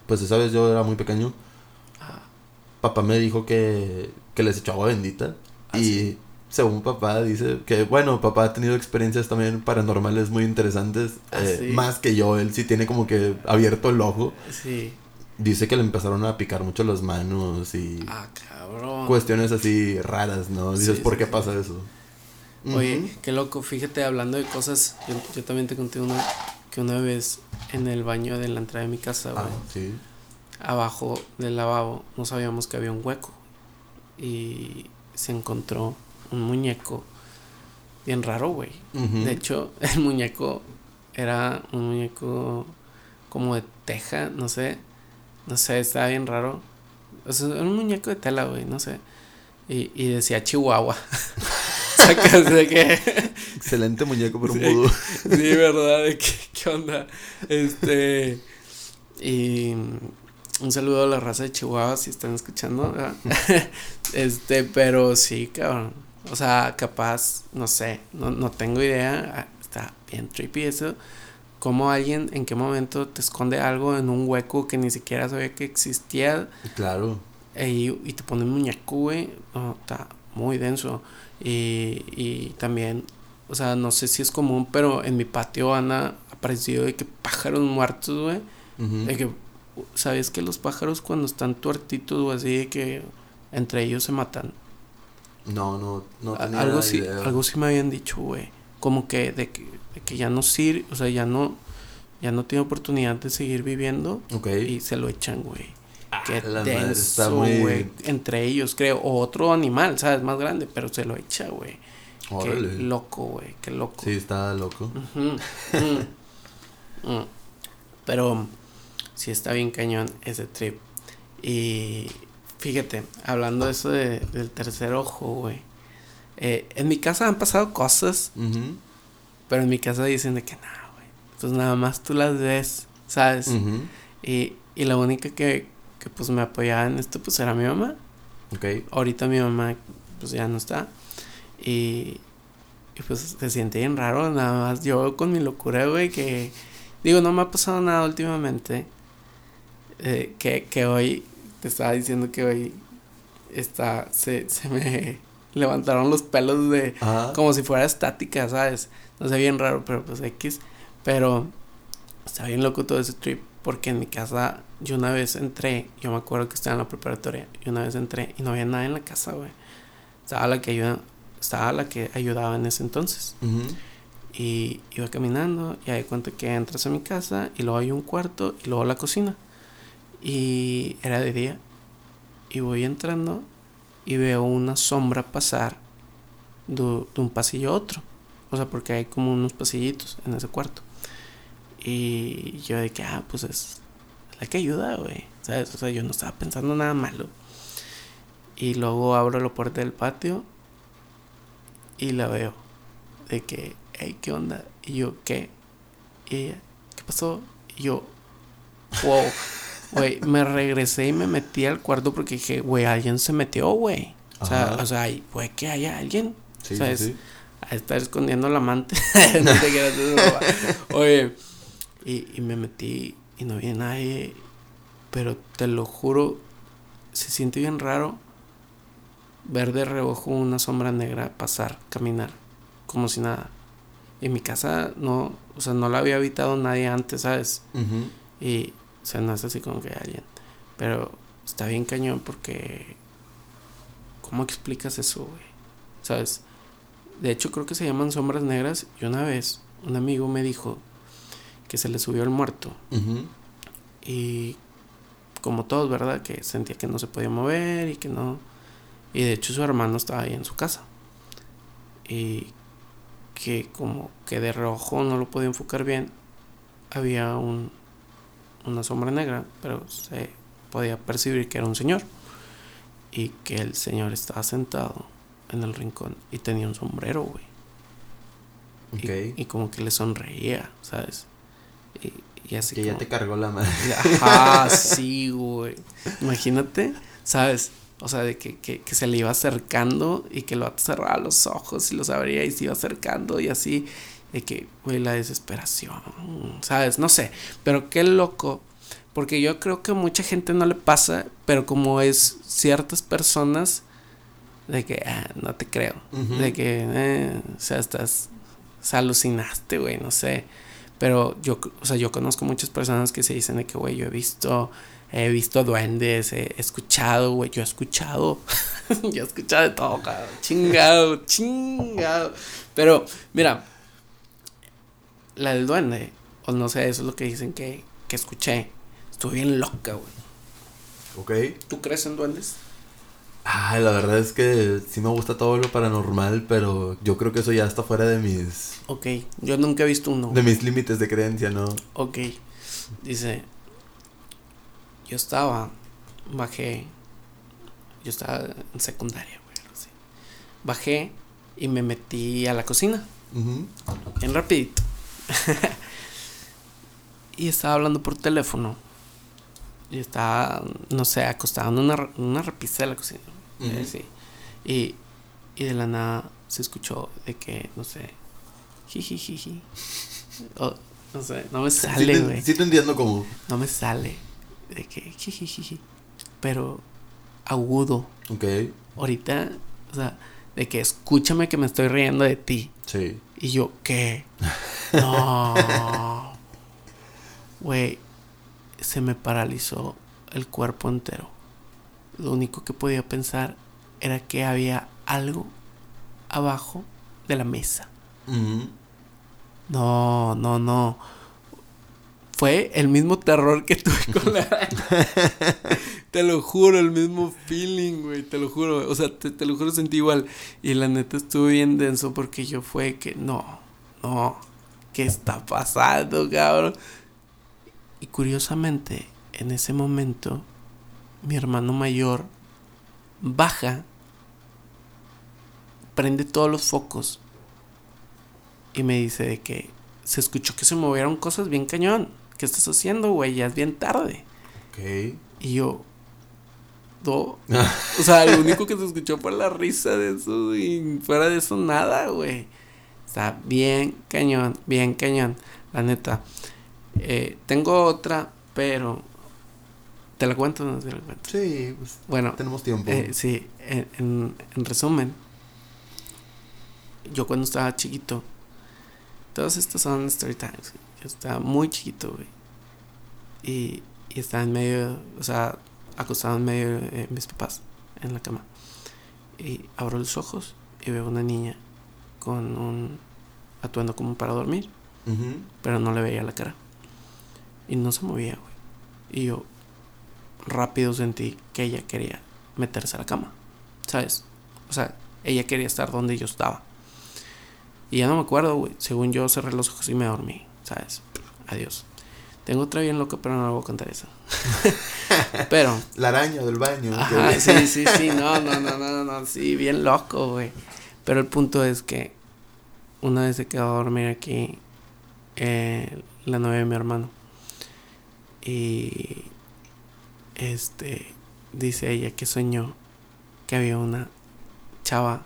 pues esa vez yo era muy pequeño, Ajá. papá me dijo que, que les echó agua bendita. Ah, y sí. según papá dice que, bueno, papá ha tenido experiencias también paranormales muy interesantes. Ah, eh, sí. Más que yo, él sí tiene como que abierto el ojo. Sí. Dice que le empezaron a picar mucho las manos y Ah, cabrón. cuestiones así raras, ¿no? Dices, Sí, ¿por sí, qué sí. pasa eso? Oye, qué loco, fíjate, hablando de cosas, yo, yo también te conté una, que una vez en el baño de la entrada de mi casa, güey, Ah, sí. abajo del lavabo, no sabíamos que había un hueco. Y se encontró un muñeco bien raro, güey. De hecho, el muñeco era un muñeco como de teja, no sé. No sé, estaba bien raro. O sea, era un muñeco de tela, güey, no sé. Y, y decía Chihuahua. Sacas de que. Excelente muñeco, pero un vudú. Sí, ¿verdad? ¿De qué, qué onda? Este. Y. Un saludo a la raza de Chihuahua si están escuchando. ¿verdad? este, pero sí, cabrón. O sea, capaz, no sé, no, no tengo idea. ah, Está bien trippy eso. Cómo alguien, en qué momento te esconde algo en un hueco que ni siquiera sabía que existía Claro. e- y, y te pone un muñeco, güey. No, está muy denso. Y, y también, o sea, no sé si es común, pero en mi patio han aparecido de que pájaros muertos, güey. Ujú. De que, ¿sabes que los pájaros cuando están tuertitos o así, de que entre ellos se matan. No, no, no tenía algo sí, idea. algo sí me habían dicho, güey. Como que de que, de que ya no sirve, o sea, ya no, ya no tiene oportunidad de seguir viviendo Ok. y se lo echan, güey. Qué la madre, denso, está muy- güey. Entre ellos, creo. O otro animal, ¿sabes? Más grande, pero se lo echa, güey. Qué loco, güey. Qué loco. Sí, está loco. Ujú, mm. Pero sí está bien cañón ese trip. Y fíjate, hablando de eso de- del tercer ojo, güey. eh, en mi casa han pasado cosas, pero en mi casa dicen de que nada, güey. Pues nada más tú las ves, ¿sabes? Y, y la única que, que pues me apoyaba en esto pues era mi mamá. Ok. Ahorita mi mamá pues ya no está. Y, y pues se siente bien raro, nada más yo con mi locura, güey, que digo, no me ha pasado nada últimamente. eh, que, que hoy, te estaba diciendo que hoy está, se, se me levantaron los pelos de, Ajá. como si fuera estática, ¿sabes? No sé, bien raro, pero pues X. Pero está bien loco todo ese trip. Porque en mi casa, yo una vez entré, yo me acuerdo que estaba en la preparatoria, y una vez entré y no había nadie en la casa, güey. Estaba la que ayuda, estaba la que ayudaba en ese entonces. Ujú. Y iba caminando y ahí cuenta que entras a mi casa y luego hay un cuarto y luego la cocina. Y era de día. Y voy entrando y veo una sombra pasar de, de un pasillo a otro. O sea, porque hay como unos pasillitos en ese cuarto. Y yo de que, ah, pues es la que ayuda, güey. ¿Sabes? O sea, yo no estaba pensando nada malo. Y luego abro la puerta del patio y la veo. De que, hey, ¿qué onda? Y yo, ¿qué? Y ella, ¿qué pasó? Y yo, wow. Güey, me regresé y me metí al cuarto porque dije, güey, alguien se metió, güey. O sea, o sea, puede que haya alguien. Sí, ¿sabes? sí. A estar escondiendo la amante. no te broma. Oye, y, y me metí y no vi a nadie. Pero te lo juro, se siente bien raro ver de reojo una sombra negra pasar, caminar, como si nada. En mi casa no, o sea, no la había habitado nadie antes, ¿sabes? Y o sea, no es así como que alguien. Pero está bien cañón porque. ¿Cómo explicas eso, güey? ¿Sabes? De hecho, creo que se llaman sombras negras. Y una vez, un amigo me dijo que se le subió el muerto. Y como todos, ¿verdad? Que sentía que no se podía mover y que no. Y de hecho, su hermano estaba ahí en su casa. Y que, como que de rojo no lo podía enfocar bien, había un, una sombra negra, pero se podía percibir que era un señor. Y que el señor estaba sentado en el rincón y tenía un sombrero, güey. Y, como que le sonreía, ¿sabes? Y, y así que ya te cargó la madre. Ajá, sí, güey. Imagínate, ¿sabes? O sea, de que, que, que se le iba acercando y que lo cerraba los ojos y los abría y se iba acercando y así. De que, güey, la desesperación, ¿sabes? No sé, pero qué loco. Porque yo creo que a mucha gente no le pasa, pero como es ciertas personas, de que, ah, no te creo. De que, eh, o sea, estás, o sea, alucinaste, güey, no sé. Pero yo, o sea, yo conozco muchas personas que se dicen de que, güey, yo he visto, he visto duendes, he escuchado, güey, yo he escuchado, yo he escuchado de todo, cabrón, chingado, chingado. Pero, mira, la del duende, o no sé, eso es lo que dicen que, que escuché, estuve bien loca, güey. Ok. ¿Tú crees en duendes? Ay, la verdad es que sí me gusta todo lo paranormal, pero yo creo que eso ya está fuera de mis Ok, yo nunca he visto uno. de mis límites de creencia, ¿no? Ok. Dice, yo estaba, bajé, yo estaba en secundaria, güey, así. Bajé y me metí a la cocina, Ujú. bien rapidito. y estaba hablando por teléfono. Y estaba, no sé, acostado en una, en una repisa de la cocina. Eh, sí. Y, y de la nada se escuchó de que, no sé, jijijiji. O, no sé, no me Sí sale, güey. Sí te entiendo como. No me sale. De que jijijiji. Pero agudo. Ok. Ahorita, o sea, de que escúchame que me estoy riendo de ti. Sí. Y yo, ¿qué? No. Güey, se me paralizó el cuerpo entero. Lo único que podía pensar era que había algo abajo de la mesa. No, no, no. Fue el mismo terror que tuve con la te lo juro, el mismo feeling, güey. Te lo juro. O sea, te, te lo juro, sentí igual. Y la neta estuve bien denso porque yo fue que no, no. ¿Qué está pasando, cabrón? Y curiosamente, en ese momento, mi hermano mayor baja, prende todos los focos y me dice de que se escuchó que se movieron cosas bien cañón. ¿Qué estás haciendo, güey? Ya es bien tarde. Ok. Y yo, no. O sea, lo único que se escuchó fue la risa de eso y fuera de eso nada, güey. Está bien cañón, bien cañón, la neta. Eh, tengo otra, pero... ¿Te la cuento o no te la cuento? Sí, pues Bueno, tenemos tiempo. eh, sí, en, en- en resumen, yo cuando estaba chiquito, todas estas son story times. Yo estaba muy chiquito, güey. Y, y estaba en medio, o sea, acostado en medio de mis papás, en la cama. Y abro los ojos y veo una niña con un atuendo como para dormir, pero no le veía la cara. Y no se movía, güey. Y yo rápido sentí que ella quería meterse a la cama, ¿sabes? O sea, ella quería estar donde yo estaba. Y ya no me acuerdo, güey. Según yo cerré los ojos y me dormí, ¿sabes? Adiós. Tengo otra bien loca, pero no la voy a contar esa. pero, La araña del baño. Ajá, sí, sí, sí, no, no, no, no, no, sí, bien loco, güey. Pero el punto es que una vez se quedó a dormir aquí eh, la novia de mi hermano. Y este dice ella que soñó que había una chava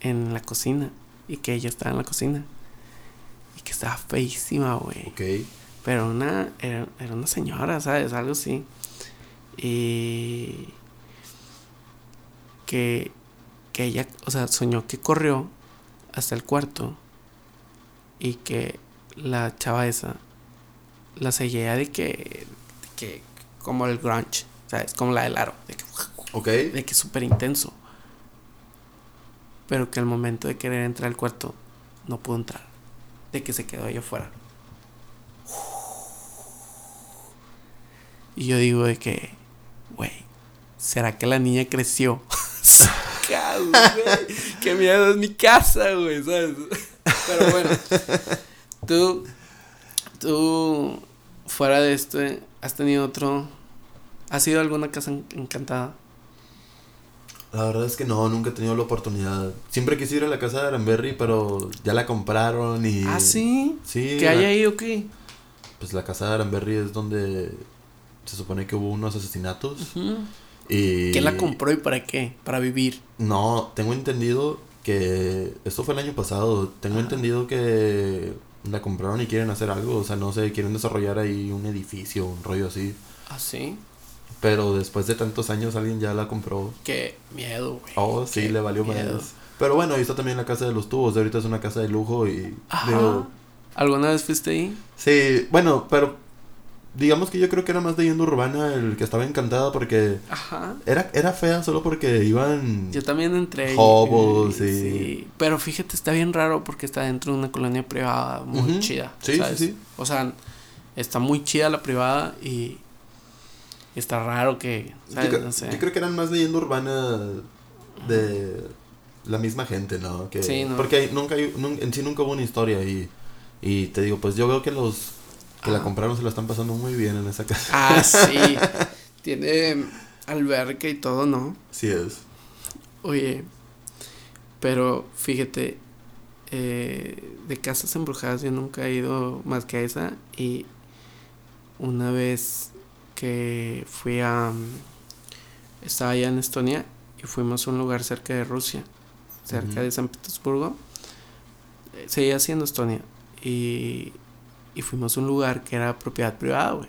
en la cocina y que ella estaba en la cocina y que estaba feísima, güey. Ok. Pero una, era, era una señora, ¿sabes? Algo así. Y que, que ella, o sea, soñó que corrió hasta el cuarto y que la chava esa la seguía de que, de que como el grunge, ¿sabes? Como la del aro, de que, Ok. de que súper intenso. Pero que al momento de querer entrar al cuarto no pudo entrar, de que se quedó allá afuera. Y yo digo de que, güey, ¿será que la niña creció? Güey. Qué miedo es mi casa, güey, ¿sabes? Pero bueno, tú, tú, fuera de este, has tenido otro, ¿has ido a alguna casa en- encantada? La verdad es que no, nunca he tenido la oportunidad. Siempre quise ir a la casa de Aranberry, pero ya la compraron y... Ah, sí. Sí. ¿Que la- hay ahí o qué? Pues la casa de Aranberry es donde se supone que hubo unos asesinatos. Ujú. Y... ¿Quién la compró y para qué? Para vivir. No, tengo entendido que... Esto fue el año pasado. Tengo Ah. entendido que la compraron y quieren hacer algo. O sea, no sé, quieren desarrollar ahí un edificio, un rollo así. ¿Ah, sí? Pero después de tantos años alguien ya la compró. Qué miedo, güey. Oh, sí, Qué le valió más. Pero bueno, ahí está también la casa de los tubos. De ahorita es una casa de lujo y... Ajá. digo, ¿Alguna vez fuiste ahí? sí, bueno, pero... Digamos que yo creo que era más de leyenda urbana el que estaba encantada porque... Ajá. Era, era fea solo porque iban... Yo también entré. Hobos y- y- sí. Pero fíjate, está bien raro porque está dentro de una colonia privada muy chida. Sí, sí, ¿sabes? sí. O sea, está muy chida la privada y está raro que, ¿sabes? Yo, cre- no sé. yo creo que eran más leyenda urbana de la misma gente, ¿no? Que, Sí, ¿no? Porque hay- nunca hay- en sí nunca hubo una historia y, y te digo, pues yo veo que los que la Ajá. compraron se la están pasando muy bien en esa casa. Ah, sí. Tiene alberca y todo, ¿no? Sí es. Oye, pero fíjate, eh, de casas embrujadas yo nunca he ido más que a esa y una vez que fui a... Estaba allá en Estonia y fuimos a un lugar cerca de Rusia, cerca de San Petersburgo. Eh, Seguía siendo Estonia y, y fuimos a un lugar que era propiedad privada, güey.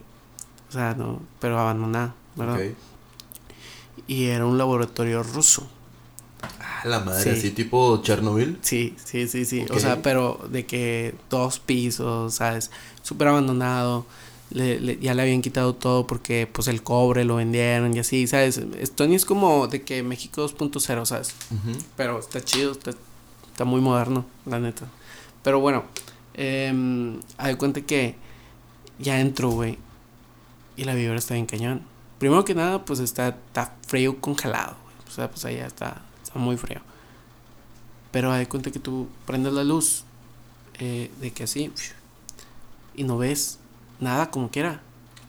O sea, no, pero abandonada, ¿verdad? Ok. Y era un laboratorio ruso. Ah, la madre, Sí. así tipo Chernobyl. Sí, sí, sí, sí. O sea, pero de que dos pisos, ¿sabes? Súper abandonado. le, ya le habían quitado todo porque pues el cobre lo vendieron y así, ¿sabes? Estonia es como de que México 2.0, ¿sabes? Pero está chido, está, está, muy moderno, la neta. Pero bueno, eh, hay cuenta que ya entro, güey. Y la vibra está bien cañón. Primero que nada, pues está, está frío congelado, güey. O sea, pues allá está, está muy frío. Pero hay cuenta que tú prendes la luz eh, de que así y no ves nada como quiera.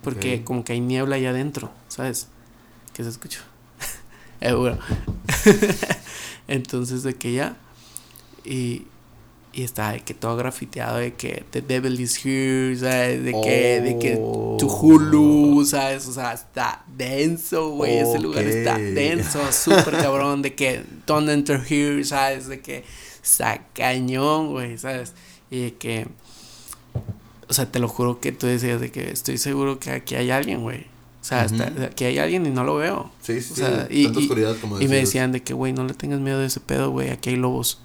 Porque como que hay niebla allá adentro, ¿sabes? Que se escucha. eh. Entonces de que ya. Y, y está de que todo grafiteado de que The Devil is Here, ¿sabes? De que, de que Hulu, ¿sabes? O sea, está denso, güey. Ese lugar está denso, súper cabrón. De que Don't Enter Here, ¿sabes? De que está cañón, güey, ¿sabes? Y de que o sea, te lo juro que tú decías de que estoy seguro que aquí hay alguien, güey. O sea, aquí hay alguien y no lo veo. Sí, sí, o sea, Y, tanta oscuridad como Y me decían de que, güey, no le tengas miedo de ese pedo, güey, aquí hay lobos.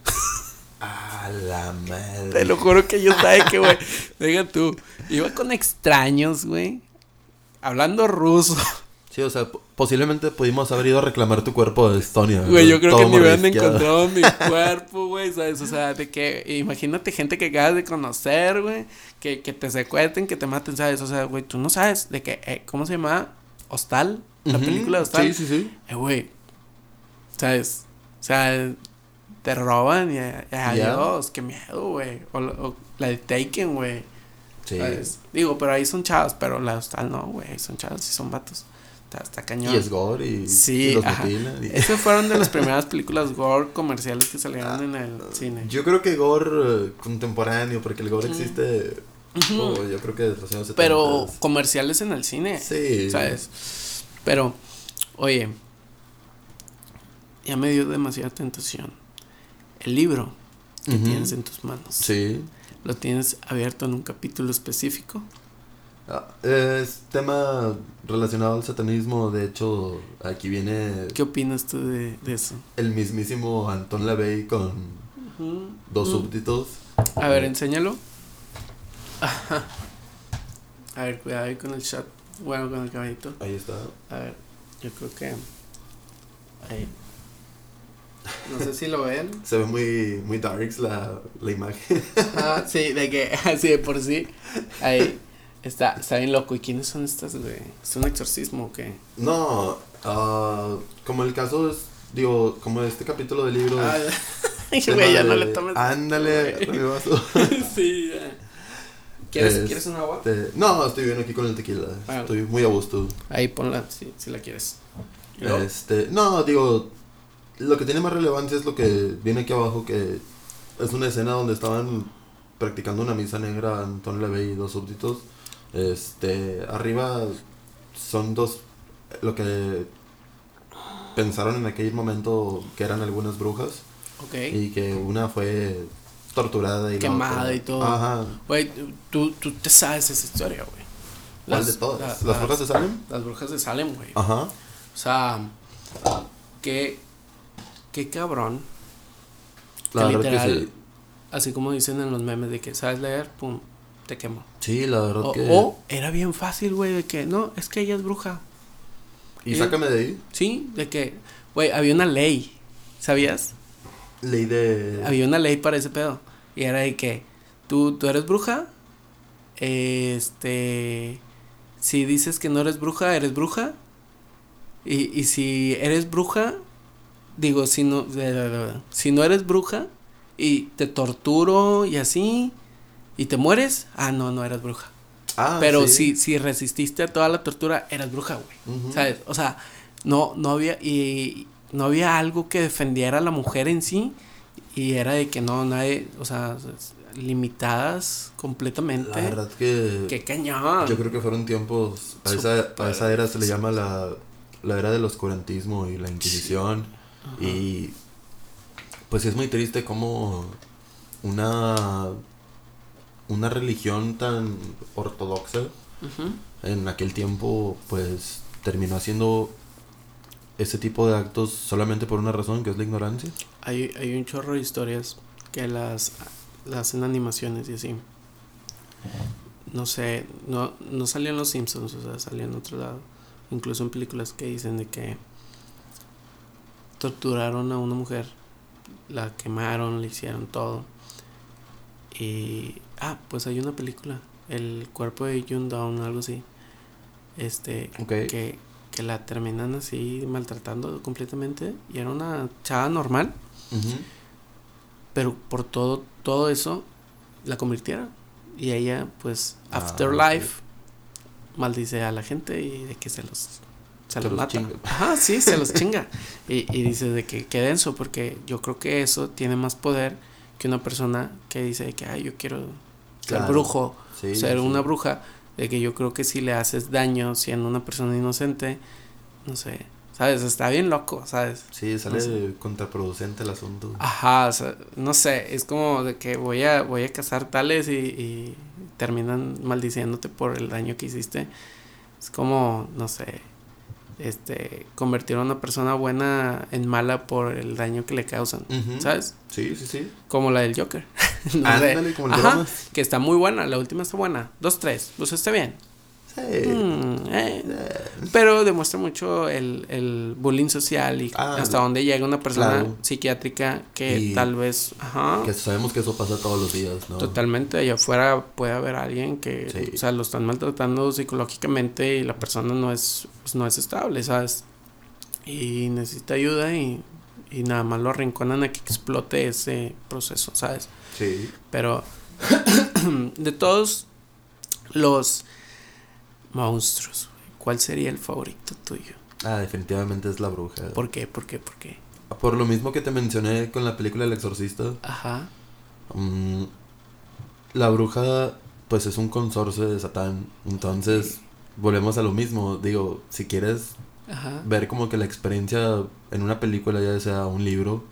A la madre. Te lo juro que yo estaba que, güey, diga tú, iba con extraños, güey, hablando ruso. Sí, o sea, posiblemente pudimos haber ido a reclamar tu cuerpo de Estonia. Güey, yo creo que ni hubieran encontrado mi cuerpo, güey, ¿sabes? O sea, de que, imagínate gente que acabas de conocer, güey, que, que te secuestren, que te maten, ¿sabes? O sea, güey, tú no sabes de que, eh, ¿cómo se llama? Hostal, la película de Hostal. Sí, sí, sí. Eh, güey, ¿sabes? O sea, te roban y, eh, adiós, qué miedo, güey. O, o, la de Taken, güey. Sí. Digo, pero ahí son chavos, pero la Hostal no, güey, son chavos y son vatos. Está, cañón. Y es gore y, sí, los Esas fueron de las primeras películas gore comerciales que salieron en el cine. Yo creo que gore eh, contemporáneo, porque el gore existe. Oh, yo creo que desde los años 70. Pero comerciales en el cine. Sí. ¿Sabes? Pero, oye, ya me dio demasiada tentación. El libro que tienes en tus manos. Sí. ¿Lo tienes abierto en un capítulo específico? Ah, es tema relacionado al satanismo, de hecho, aquí viene... ¿Qué opinas tú de, eso? El mismísimo Anton LaVey con dos súbditos. A ver, enséñalo. A ver, cuidado ahí con el chat. Bueno, con el caballito. Ahí está. A ver, yo creo que... Ahí. No sé si lo ven. Se ve muy, muy darks la, la imagen. Ah, sí, de que así de por sí. Ahí. Está, está bien loco. ¿Y quiénes son estas, güey? ¿Es un exorcismo o qué? No, uh, como el caso es, digo, como este capítulo del libro. Ah, güey, ya no le tomes. Ándale, sí, ya. ¿Quieres, ¿Quieres un agua? No, estoy bien aquí con el tequila. Ah, estoy muy a gusto. Ahí ponla, si, si la quieres. Este, no, digo, lo que tiene más relevancia es lo que viene aquí abajo, que es una escena donde estaban practicando una misa negra Anton Levey y dos súbditos. Este, arriba son dos, lo que pensaron en aquel momento que eran algunas brujas. Y que una fue torturada y quemada y todo. Ajá. Güey, tú, tú te sabes esa historia, güey. ¿Cuál de todas? ¿Las brujas de Salem? Las brujas de Salem, güey. Ajá. O sea, qué, qué cabrón. La que literal, así como dicen en los memes de que sabes leer, pum, te quemo. Sí, la verdad o, que. O era bien fácil, güey, de que no, es que ella es bruja. ¿Y, sácame de ahí? Sí, de que, güey, había una ley, ¿sabías? Ley de. Había una ley para ese pedo. Y era de que tú, tú eres bruja. Este. Si dices que no eres bruja, eres bruja. Y, y si eres bruja, digo, si no, si no eres bruja y te torturo y así, y te mueres, ah, no, no eras bruja. Ah, Pero si, si resististe a toda la tortura, eras bruja, güey. ¿Sabes? O sea, no, no había, y no había algo que defendiera a la mujer en sí. Y era de que no, nadie, o sea, limitadas completamente. La verdad que. ¡Qué cañón! Yo creo que fueron tiempos. A esa, a esa era se le llama la, la era del oscurantismo y la Inquisición. Y. Pues es muy triste como una una religión tan ortodoxa en aquel tiempo pues terminó haciendo ese tipo de actos solamente por una razón que es la ignorancia. Hay, hay un chorro de historias que las, las hacen animaciones y así. no sé, no, no salió en Los Simpsons, o sea, salió en otro lado. Incluso en películas que dicen de que torturaron a una mujer, la quemaron, le hicieron todo. Y, ah, pues hay una película, El cuerpo de June Down, algo así. Este, que, que la terminan así maltratando completamente. Y era una chava normal. Pero por todo, todo eso la convirtieron. Y ella, pues, ah, Afterlife, maldice a la gente y de que se los, se los, mata. Ajá, sí, se los chinga. Y, y dice de que qué denso, porque yo creo que eso tiene más poder que una persona que dice que, ay, yo quiero ser brujo, ser una bruja. De que yo creo que si le haces daño siendo una persona inocente, no sé, ¿Sabes? Está bien loco, ¿sabes? Sí, sale contraproducente el asunto. Ajá, o sea, no sé, es como de que voy a, voy a cazar tales y, y terminan maldiciéndote por el daño que hiciste. Es como, no sé, este, convertir a una persona buena en mala por el daño que le causan, ¿sabes? Sí, sí, sí. Como la del Joker. no como el Ajá, que está muy buena, la última está buena. Dos, tres, pues está bien. Mm, eh. Pero demuestra mucho el, el bullying social y ah, hasta dónde llega una persona psiquiátrica que tal vez... Ajá, que sabemos que eso pasa todos los días, ¿no? Totalmente. Allá afuera puede haber alguien que, o sea, lo están maltratando psicológicamente y la persona no es, pues, no es estable, ¿sabes? Y necesita ayuda y, y nada más lo arrinconan a que explote ese proceso, ¿sabes? Sí. Pero de todos los monstruos. ¿Cuál sería el favorito tuyo? Ah, definitivamente es la bruja. ¿Por qué? ¿Por qué? ¿Por qué? Por lo mismo que te mencioné con la película El Exorcista. Ajá. Mm, la bruja, pues es un consorcio de Satán. Entonces, volvemos a lo mismo. Digo, si quieres ver como que la experiencia en una película, ya sea un libro,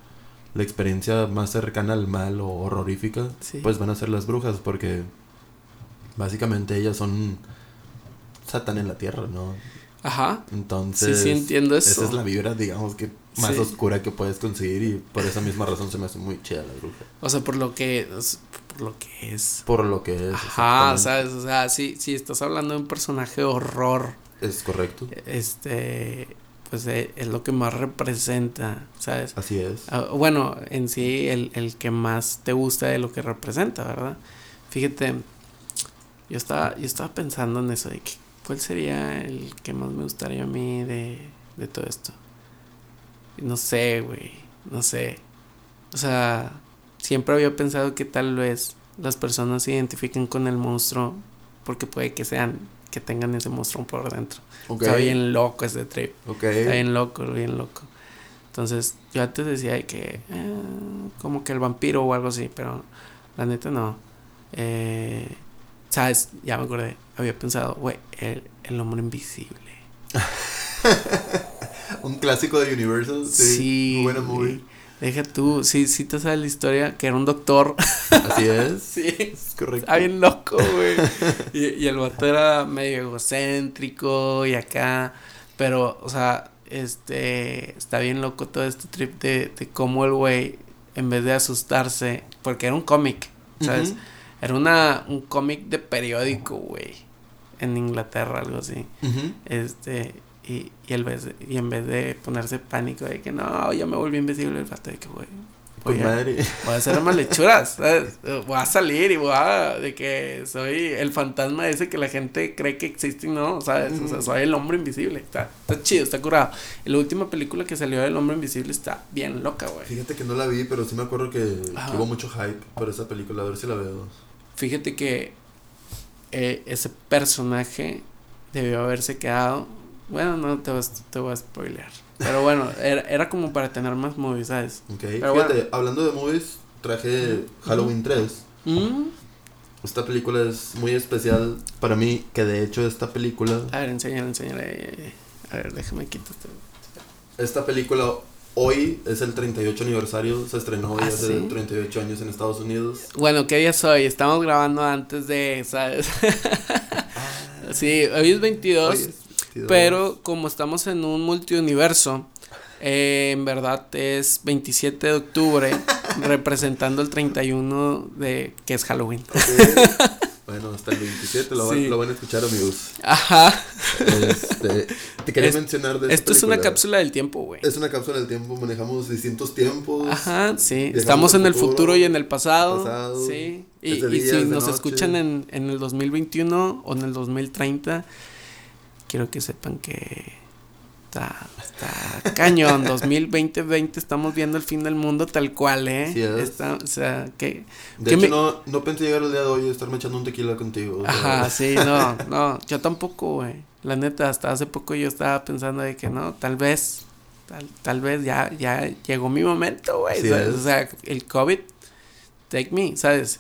la experiencia más cercana al mal o horrorífica, pues van a ser las brujas, porque básicamente ellas son Satán en la tierra, ¿no? Ajá. Entonces. Sí, sí, entiendo eso. Esa es la vibra, digamos, que más oscura que puedes conseguir y por esa misma razón se me hace muy chida la bruja. O sea, por lo que. Por lo que es. Por lo que es. Ajá, ¿sabes? O sea, sí, sí, estás hablando de un personaje horror. Es correcto. Este. Pues eh, es lo que más representa, ¿sabes? Así es. Ah, bueno, en sí, el, el que más te gusta de lo que representa, ¿verdad? Fíjate, yo estaba, yo estaba pensando en eso de que ¿Cuál sería el que más me gustaría a mí de, de todo esto? No sé, güey. No sé. O sea, siempre había pensado que tal vez las personas se identifiquen con el monstruo porque puede que sean, que tengan ese monstruo por dentro. Está bien loco ese trip. Está bien loco, bien loco. Entonces, yo antes decía que eh, como que el vampiro o algo así, pero la neta no. Eh, ¿Sabes? Ya me acordé. Había pensado, güey, el, el hombre invisible. Un clásico de Universal. Sí. Muy buena movie. Deja tú, sí, sí te sabes la historia, que era un doctor. Así es. sí. Es correcto. Está bien loco, güey. y, y el vato era medio egocéntrico y acá. Pero, o sea, este, está bien loco todo este trip de, de cómo el güey, en vez de asustarse, porque era un cómic, ¿sabes? Era una, un cómic de periódico, güey. En Inglaterra, algo así. Este, y, y, el vez, y en vez de ponerse pánico de que no, ya me volví invisible, el fato de que, güey. Voy, a, voy a hacer más lechuras, ¿sabes? Voy a salir y voy a. de que soy el fantasma ese que la gente cree que existe y no, ¿sabes? O sea, soy el hombre invisible. Está, está chido, está curado. la última película que salió del hombre invisible está bien loca, güey. Fíjate que no la vi, pero sí me acuerdo que, que hubo mucho hype por esa película. A ver si la veo. Fíjate que eh, ese personaje debió haberse quedado. Bueno, no te, vas, te voy a spoilear. Pero bueno, era, era como para tener más movies, ¿sabes? Ok, fíjate, hablando de movies, traje Halloween 3. ¿Mm? Esta película es muy especial para mí, que de hecho esta película... A ver, enséñale, enséñale. A ver, déjame quitar Esta película Hoy es el 38 aniversario, se estrenó hoy ¿Ah, hace 38 años en Estados Unidos. Bueno, ¿qué día es hoy? Estamos grabando antes de, ¿sabes? Ah. sí, hoy es 22, pero como estamos en un multiuniverso, eh, en verdad es 27 de octubre, representando el 31 de que es Halloween. Bueno, hasta el 27 lo, Sí. van, lo van a escuchar, amigos. Ajá. Este, te quería Es- mencionar de Esto es una cápsula del tiempo, güey. Es una cápsula del tiempo, manejamos distintos tiempos. Ajá, sí. Estamos en el futuro, futuro y en el pasado. pasado, sí. Y, si nos noche. escuchan en, en el 2021 o en el 2030, quiero que sepan que está, está cañón. 2020 20 estamos viendo el fin del mundo tal cual, ¿eh? Sí es. Está- o sea, que... De ¿Qué hecho, me- no, no pensé llegar el día de hoy y estarme echando un tequila contigo. Ajá, sí, no, no, yo tampoco, güey. La neta, hasta hace poco yo estaba pensando de que no, tal vez, tal, tal vez ya, ya llegó mi momento, güey. O sea, el COVID, take me, ¿sabes?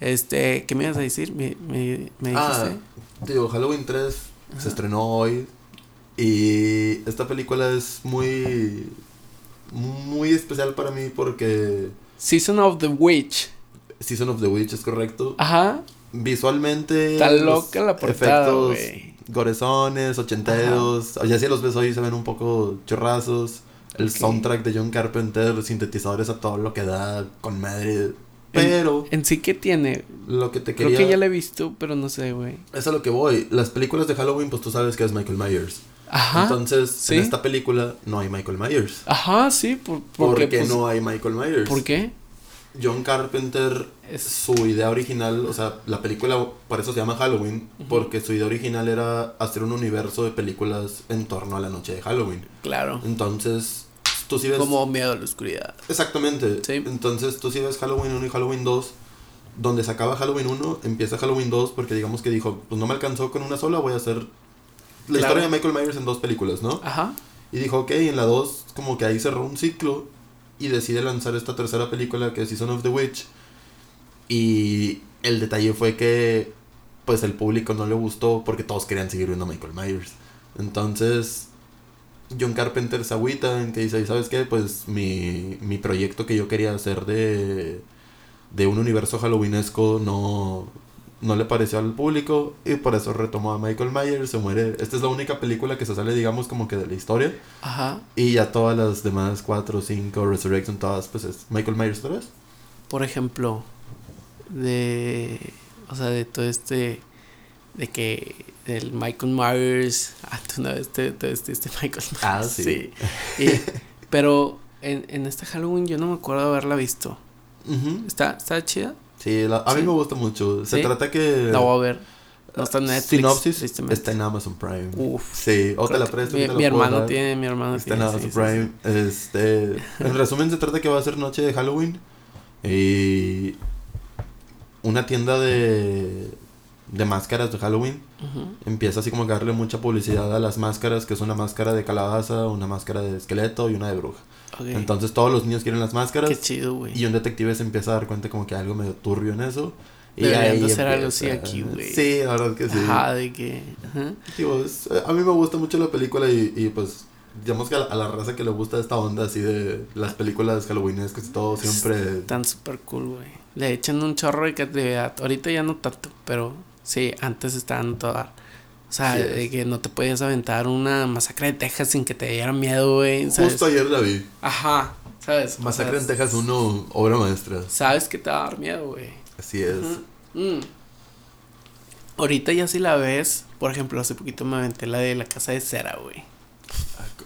Este, ¿qué me ibas a decir? ¿Me, me, me Ah, dijiste? digo, Halloween 3 se estrenó hoy. Y esta película es muy. Muy especial para mí porque. Season of the Witch. Season of the Witch es correcto. Ajá. Visualmente. Está los loca la portada, efectos güey. Gorezones, ochenteros. Ya si los ves hoy se ven un poco chorrazos. El soundtrack de John Carpenter, sintetizadores a todo lo que da, con madre. Pero En sí, ¿qué tiene? lo que te Creo quería. que ya la he visto, pero no sé, güey. Es a lo que voy. Las películas de Halloween, pues tú sabes que es Michael Myers. Ajá. Entonces, sí. en esta película no hay Michael Myers. Ajá, sí, por, ¿Por porque, qué pues, no hay Michael Myers? ¿Por qué? John Carpenter, Es- su idea original, o sea, la película por eso se llama Halloween, porque su idea original era hacer un universo de películas en torno a la noche de Halloween. Claro. Entonces, tú sí ves... Como miedo a la oscuridad. Exactamente. Sí. Entonces, tú sí ves Halloween 1 y Halloween 2, donde se acaba Halloween 1, empieza Halloween 2, porque digamos que dijo, pues no me alcanzó con una sola, voy a hacer la Claro. historia de Michael Myers en dos películas, ¿no? Ajá. Y dijo, ok, en la 2 como que ahí cerró un ciclo y decide lanzar esta tercera película que es Season of the Witch. Y el detalle fue que pues el público no le gustó porque todos querían seguir viendo a Michael Myers. Entonces John Carpenter se agüita en que dice, ¿sabes qué? Pues mi, mi proyecto que yo quería hacer de, de un universo halloweenesco no, no le pareció al público y por eso retomó a Michael Myers, se muere. Esta es la única película que se sale, digamos, como que de la historia. Ajá. Y ya todas las demás, 4, 5, Resurrection, todas, pues es Michael Myers otra vez. Por ejemplo, de. O sea, de todo este. De que. El Michael Myers. Ah, tú una vez te, te vestiste Michael Myers. Ah, sí. Y- pero en, en este Halloween yo no me acuerdo haberla visto. ¿Está, está chida? Sí, la- a mí Sí. me gusta mucho. Se ¿Sí? trata que... La voy a ver. No está en Netflix. Sinopsis está en Amazon Prime. Uf. Sí, o te la presto. Mi, te hermano tiene, mi hermano Está en tiene. Amazon sí. Prime. Este, en resumen, se trata que va a ser noche de Halloween. Y una tienda de, de máscaras de Halloween empieza así como que a darle mucha publicidad a las máscaras, que es una máscara de calabaza, una máscara de esqueleto y una de bruja. Entonces todos los niños quieren las máscaras. Qué chido, güey. Y un detective se empieza a dar cuenta como que algo medio turbio en eso. Y Deberían hacer algo así aquí, güey. Sí, la verdad que sí. Ajá, de que. Ajá. Digo, es- a mí me gusta mucho la película y, y, pues digamos que a la, a la raza que le gusta esta onda así de las películas halloweenescas y todo siempre... Están súper cool, güey. Le echan un chorro de creatividad. Ahorita ya no tanto, pero sí, antes estaban todas. O sea, Sí de que no te podías aventar una masacre de Texas sin que te diera miedo, güey. ¿sabes? Justo ayer la vi. Ajá, ¿sabes? Masacre en Texas 1, obra maestra. Sabes que te va a dar miedo, güey. Así es. Mm. Ahorita ya si la ves, por ejemplo, hace poquito me aventé la de la casa de cera, güey.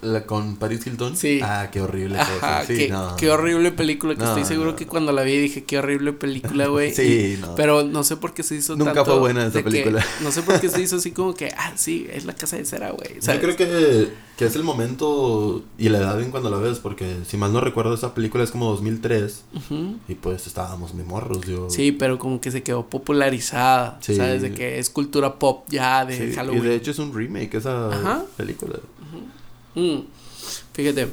La con Paris Hilton. Sí. Ah, qué horrible. Ajá. Sí, qué, no. qué horrible película, que No, estoy seguro no. que cuando la vi dije, qué horrible película, güey. Sí, Y- no. Pero no sé por qué se hizo Nunca tanto fue buena esa que- película. no sé por qué se hizo así como que, ah, sí, es la casa de cera, güey. Yo creo que, que es el momento y la edad en cuando la ves, porque si mal no recuerdo, esa película es como 2003 Ujú. y pues estábamos muy morros. Yo, Sí, pero como que se quedó popularizada, Sí. ¿sabes? De que es cultura pop ya de Sí, y Halloween. de hecho es un remake esa Ajá. película. Mm. Fíjate,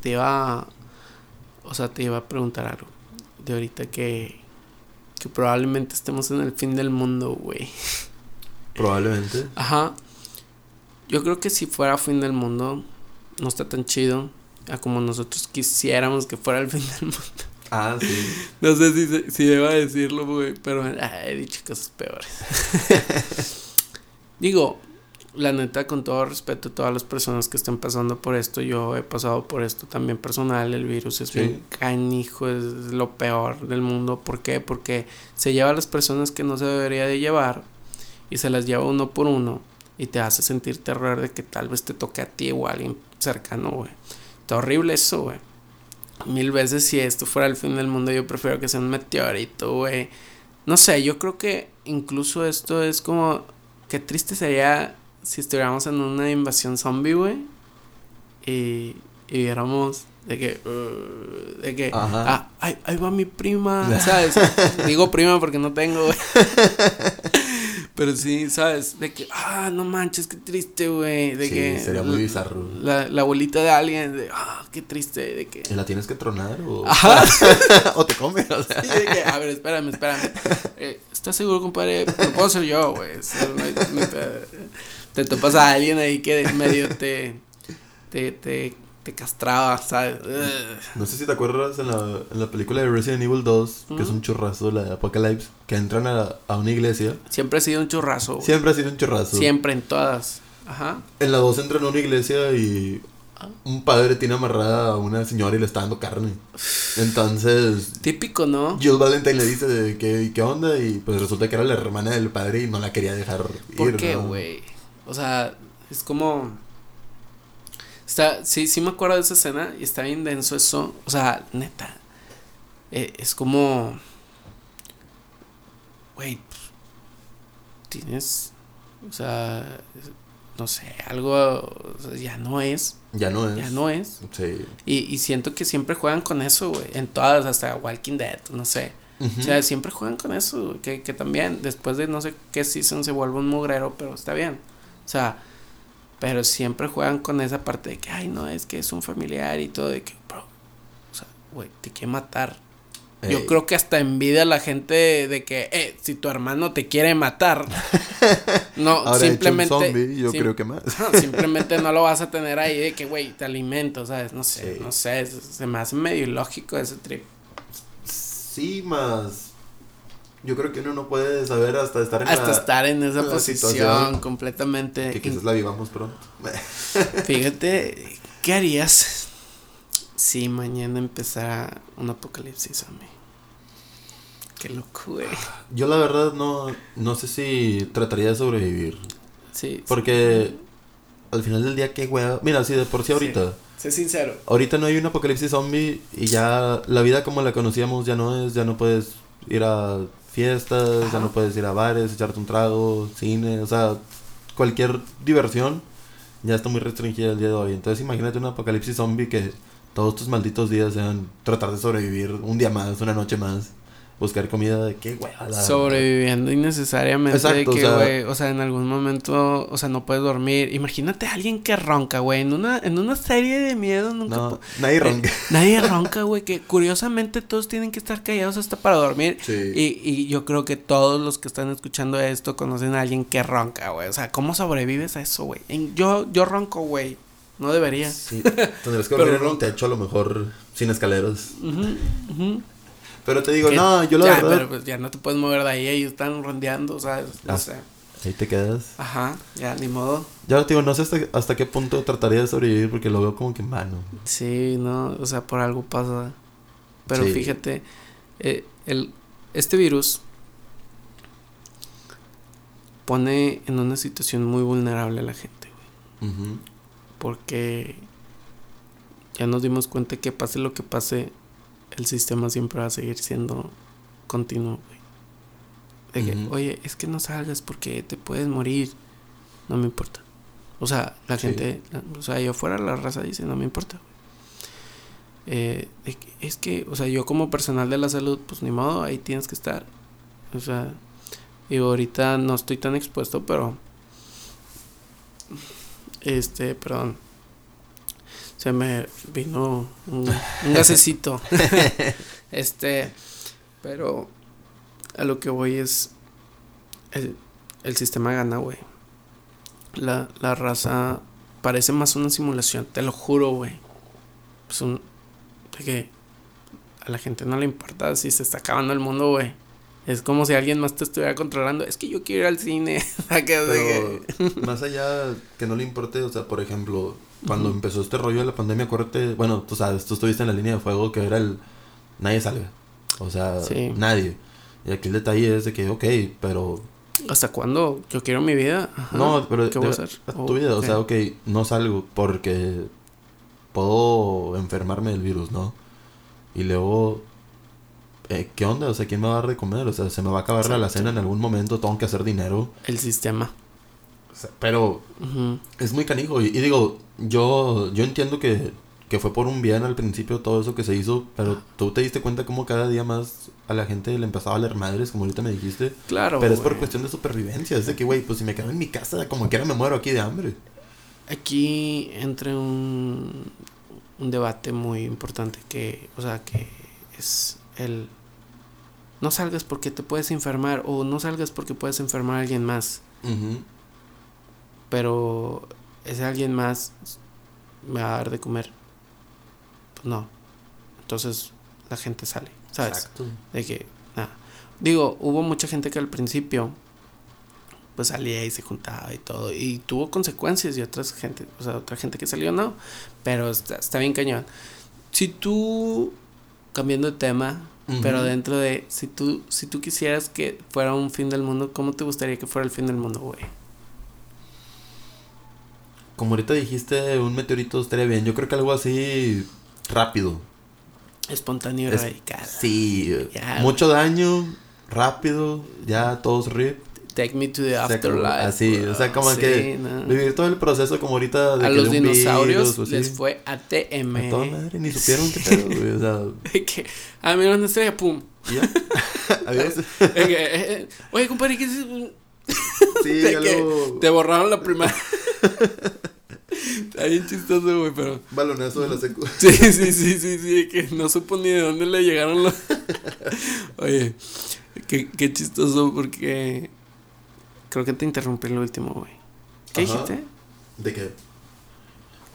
te iba, o sea, te iba a preguntar algo. De ahorita que, que probablemente estemos en el fin del mundo, güey. Probablemente. Ajá. Yo creo que si fuera fin del mundo, no está tan chido a como nosotros quisiéramos que fuera el fin del mundo. Ah, sí. No sé si, si deba decirlo, güey, pero he dicho cosas peores. Digo, la neta, con todo respeto a todas las personas que estén pasando por esto, yo he pasado por esto también personal. El virus es bien canijo, es lo peor del mundo. ¿Por qué? Porque se lleva a las personas que no se debería de llevar y se las lleva uno por uno y te hace sentir terror de que tal vez te toque a ti o a alguien cercano, güey. Está horrible eso, güey. Mil veces si esto fuera el fin del mundo, yo prefiero que sea un meteorito, güey. No sé, yo creo que incluso esto es como. Qué triste sería si estuviéramos en una invasión zombie, güey. Y, y viéramos de que. Uh, de que. Ah, ahí, ahí va mi prima. ¿Sabes? Digo prima porque no tengo, güey. Pero sí, ¿sabes? De que, ah, no manches, qué triste, güey. De que. Sería muy bizarro. La, la abuelita de alguien, de, ah, qué triste. De que. ¿La tienes que tronar o.? Ajá. o te comes, o sea. Sí, de que, a ver, espérame, espérame. Eh, ¿Estás seguro, compadre? No puedo ser yo, güey. Te, topas a alguien ahí que medio te. te, te te castraba, ¿sabes? No sé si te acuerdas en la, en la película de Resident Evil 2, que es un churrazo, la de Apocalypse, que entran a, a, una iglesia. Siempre ha sido un churrazo. Siempre ha sido un churrazo. Siempre, en todas. Ajá. En la 2 entran a una iglesia y un padre tiene amarrada a una señora y le está dando carne. Entonces. Típico, ¿no? Jill Valentine le dice de qué, qué onda y pues resulta que era la hermana del padre y no la quería dejar ir. ¿Por qué, güey? O sea, es como Está, sí, sí me acuerdo de esa escena y está bien denso eso. O sea, neta. Eh, es como. Güey. Tienes. O sea. No sé, algo. ya no es. Ya no es. Ya no es. Sí. Y, y siento que siempre juegan con eso, güey. En todas, hasta Walking Dead, no sé. O sea, siempre juegan con eso. Que, que también, después de no sé qué season se vuelve un mugrero, pero está bien. O sea pero siempre juegan con esa parte de que, ay, no, es que es un familiar y todo, de que, bro, o sea, güey, te quiere matar. Yo creo que hasta envidia a la gente de, que, eh, si tu hermano te quiere matar, no, simplemente. yo creo que más. simplemente no lo vas a tener ahí de que, güey, te alimento, ¿sabes? No sé, no sé, se me hace medio ilógico ese trip. Sí, más yo creo que uno no puede saber hasta estar en hasta estar en esa posición completamente. Que quizás la vivamos pronto. Fíjate, ¿qué harías si mañana empezara un apocalipsis mí? Qué loco, güey. Yo la verdad no, no sé si trataría de sobrevivir. Sí. Porque al final del día, qué güey. Mira, si de por sí ahorita. Sé sincero. Ahorita no hay un apocalipsis zombie y ya la vida como la conocíamos ya no es, ya no puedes ir a fiestas, ya no puedes ir a bares, echarte un trago, cine, o sea, cualquier diversión ya está muy restringida el día de hoy. Entonces imagínate un apocalipsis zombie que todos tus malditos días sean tratar de sobrevivir un día más, una noche más buscar comida de qué, güey. Sobreviviendo innecesariamente de que, güey, o, sea, en algún momento, o sea, no puedes dormir. Imagínate a alguien que ronca, güey, en una, en una serie de miedo nunca... No, nadie ronca. nadie ronca, güey, que curiosamente todos tienen que estar callados hasta para dormir. Sí. Y, y yo creo que todos los que están escuchando esto conocen a alguien que ronca, güey. O sea, ¿cómo sobrevives a eso, güey? Yo, yo ronco, güey. No debería. Sí. Tendrías que dormir en un techo a lo mejor sin escaleras. Pero te digo, no, yo lo ya, Pero pues ya no te puedes mover de ahí, ellos están rondeando, ¿sabes? No ah, sé. Ahí te quedas. Ajá, ya, ni modo. Ya te digo, no sé hasta, hasta qué punto trataría de sobrevivir porque lo veo como que mano. Sí, no, o sea, por algo pasa. Pero fíjate, eh, el, este virus pone en una situación muy vulnerable a la gente, güey. Porque ya nos dimos cuenta que pase lo que pase, el sistema siempre va a seguir siendo continuo, güey. De que, oye, es que no salgas porque te puedes morir. No me importa. O sea, la gente, o sea, yo fuera la raza dice, no me importa. Eh, es que, o sea, yo como personal de la salud, pues ni modo, ahí tienes que estar. O sea, y ahorita no estoy tan expuesto, pero... Este, perdón se me vino un, gasecito. este, pero a lo que voy es el, el sistema gana, güey. La, la raza parece más una simulación, te lo juro, güey. Es un de que a la gente no le importa si se está acabando el mundo, güey. Es como si alguien más te estuviera controlando. Es que yo quiero ir al cine. Pero más allá que no le importe, o sea, por ejemplo, cuando empezó este rollo de la pandemia, acuérdate, bueno, tú sabes, tú estuviste en la línea de fuego que era el nadie salga. O sea, nadie. Y aquí el detalle es de que, ok, pero... ¿Hasta cuándo? Yo quiero mi vida. No, pero... ¿Qué voy a hacer? tu vida, o sea, ok, no salgo porque puedo enfermarme del virus, ¿no? Y luego eh, ¿qué onda? O sea, ¿quién me va a dar de comer? O sea, se me va a acabar la cena en algún momento, tengo que hacer dinero. El sistema. pero es muy canijo. Y, digo, yo, yo entiendo que, que, fue por un bien al principio todo eso que se hizo, pero tú te diste cuenta cómo cada día más a la gente le empezaba a leer madres, como ahorita me dijiste. Claro. Pero es por cuestión de supervivencia. Es de que, güey, pues si me quedo en mi casa, como quiera me muero aquí de hambre. Aquí entre un, un debate muy importante que, o sea, que es el no salgas porque te puedes enfermar o no salgas porque puedes enfermar a alguien más. Pero ese alguien más me va a dar de comer. Pues no. Entonces la gente sale, ¿sabes? Exacto. De que, nada. Digo, hubo mucha gente que al principio pues salía y se juntaba y todo y tuvo consecuencias y otras gente, o sea, otra gente que salió no, pero está, está bien cañón. Si tú cambiando de tema, pero dentro de, si tú, si tú quisieras que fuera un fin del mundo, ¿cómo te gustaría que fuera el fin del mundo, güey? Como ahorita dijiste, un meteorito estaría bien. Yo creo que algo así rápido. Espontáneo y radical. Sí, mucho daño, rápido, ya todos rip. Take me to the afterlife. Así, o sea, como que vivir todo el proceso como ahorita de A los dinosaurios les fue ATM. A toda madre, ni supieron qué pedo, güey, o sea. que, ah, mira una estrella, pum. ¿Ya? Adiós. Eh, eh, oye, compadre, ¿qué es Sí, de te borraron la primera. Está bien chistoso, güey, pero. Balonazo de la secu. Sí, sí, sí, sí, sí, que no supo ni de dónde le llegaron los. Oye, qué, qué chistoso porque Creo que te interrumpí en lo último, güey. ¿Qué dijiste? ¿De qué?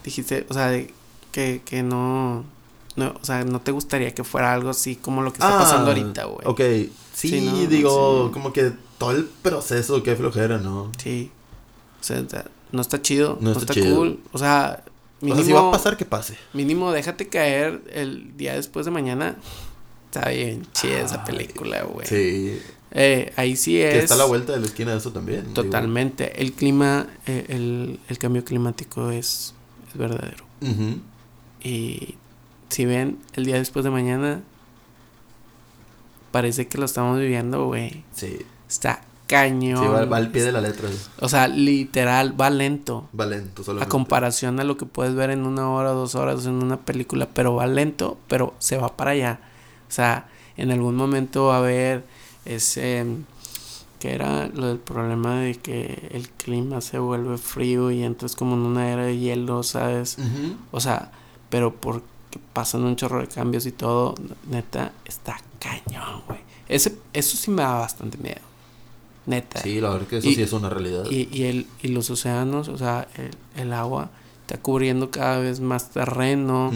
Dijiste, o sea, de que, que no, no, o sea, no te gustaría que fuera algo así como lo que está pasando ah, ahorita, güey. Ok, sí, digo, como que todo el proceso, qué flojera, ¿no? Sí. O sea, no está chido, no, está, cool. O sea, mínimo. O sea, si va a pasar, que pase. Mínimo, déjate caer el día después de mañana. Está bien chida esa película, güey. Sí. Eh, ahí sí es. Que está a la vuelta de la esquina de eso también. Totalmente. El clima, eh, el, el, cambio climático es, es verdadero. Y si ven, el día después de mañana, parece que lo estamos viviendo, güey. Sí. Está cañón. Sí, va, al pie de la letra. O sea, literal, va lento. Va lento, A comparación a lo que puedes ver en una hora, dos horas en una película, pero va lento, pero se va para allá. O sea, en algún momento va a haber ese que era lo del problema de que el clima se vuelve frío y entras como en una era de hielo, ¿sabes? O sea, pero porque pasan un chorro de cambios y todo, neta, está cañón, güey. Ese, eso sí me da bastante miedo. Neta. Sí, la verdad que eso sí es una realidad. Y, y, el, y los océanos, o sea, el, el agua está cubriendo cada vez más terreno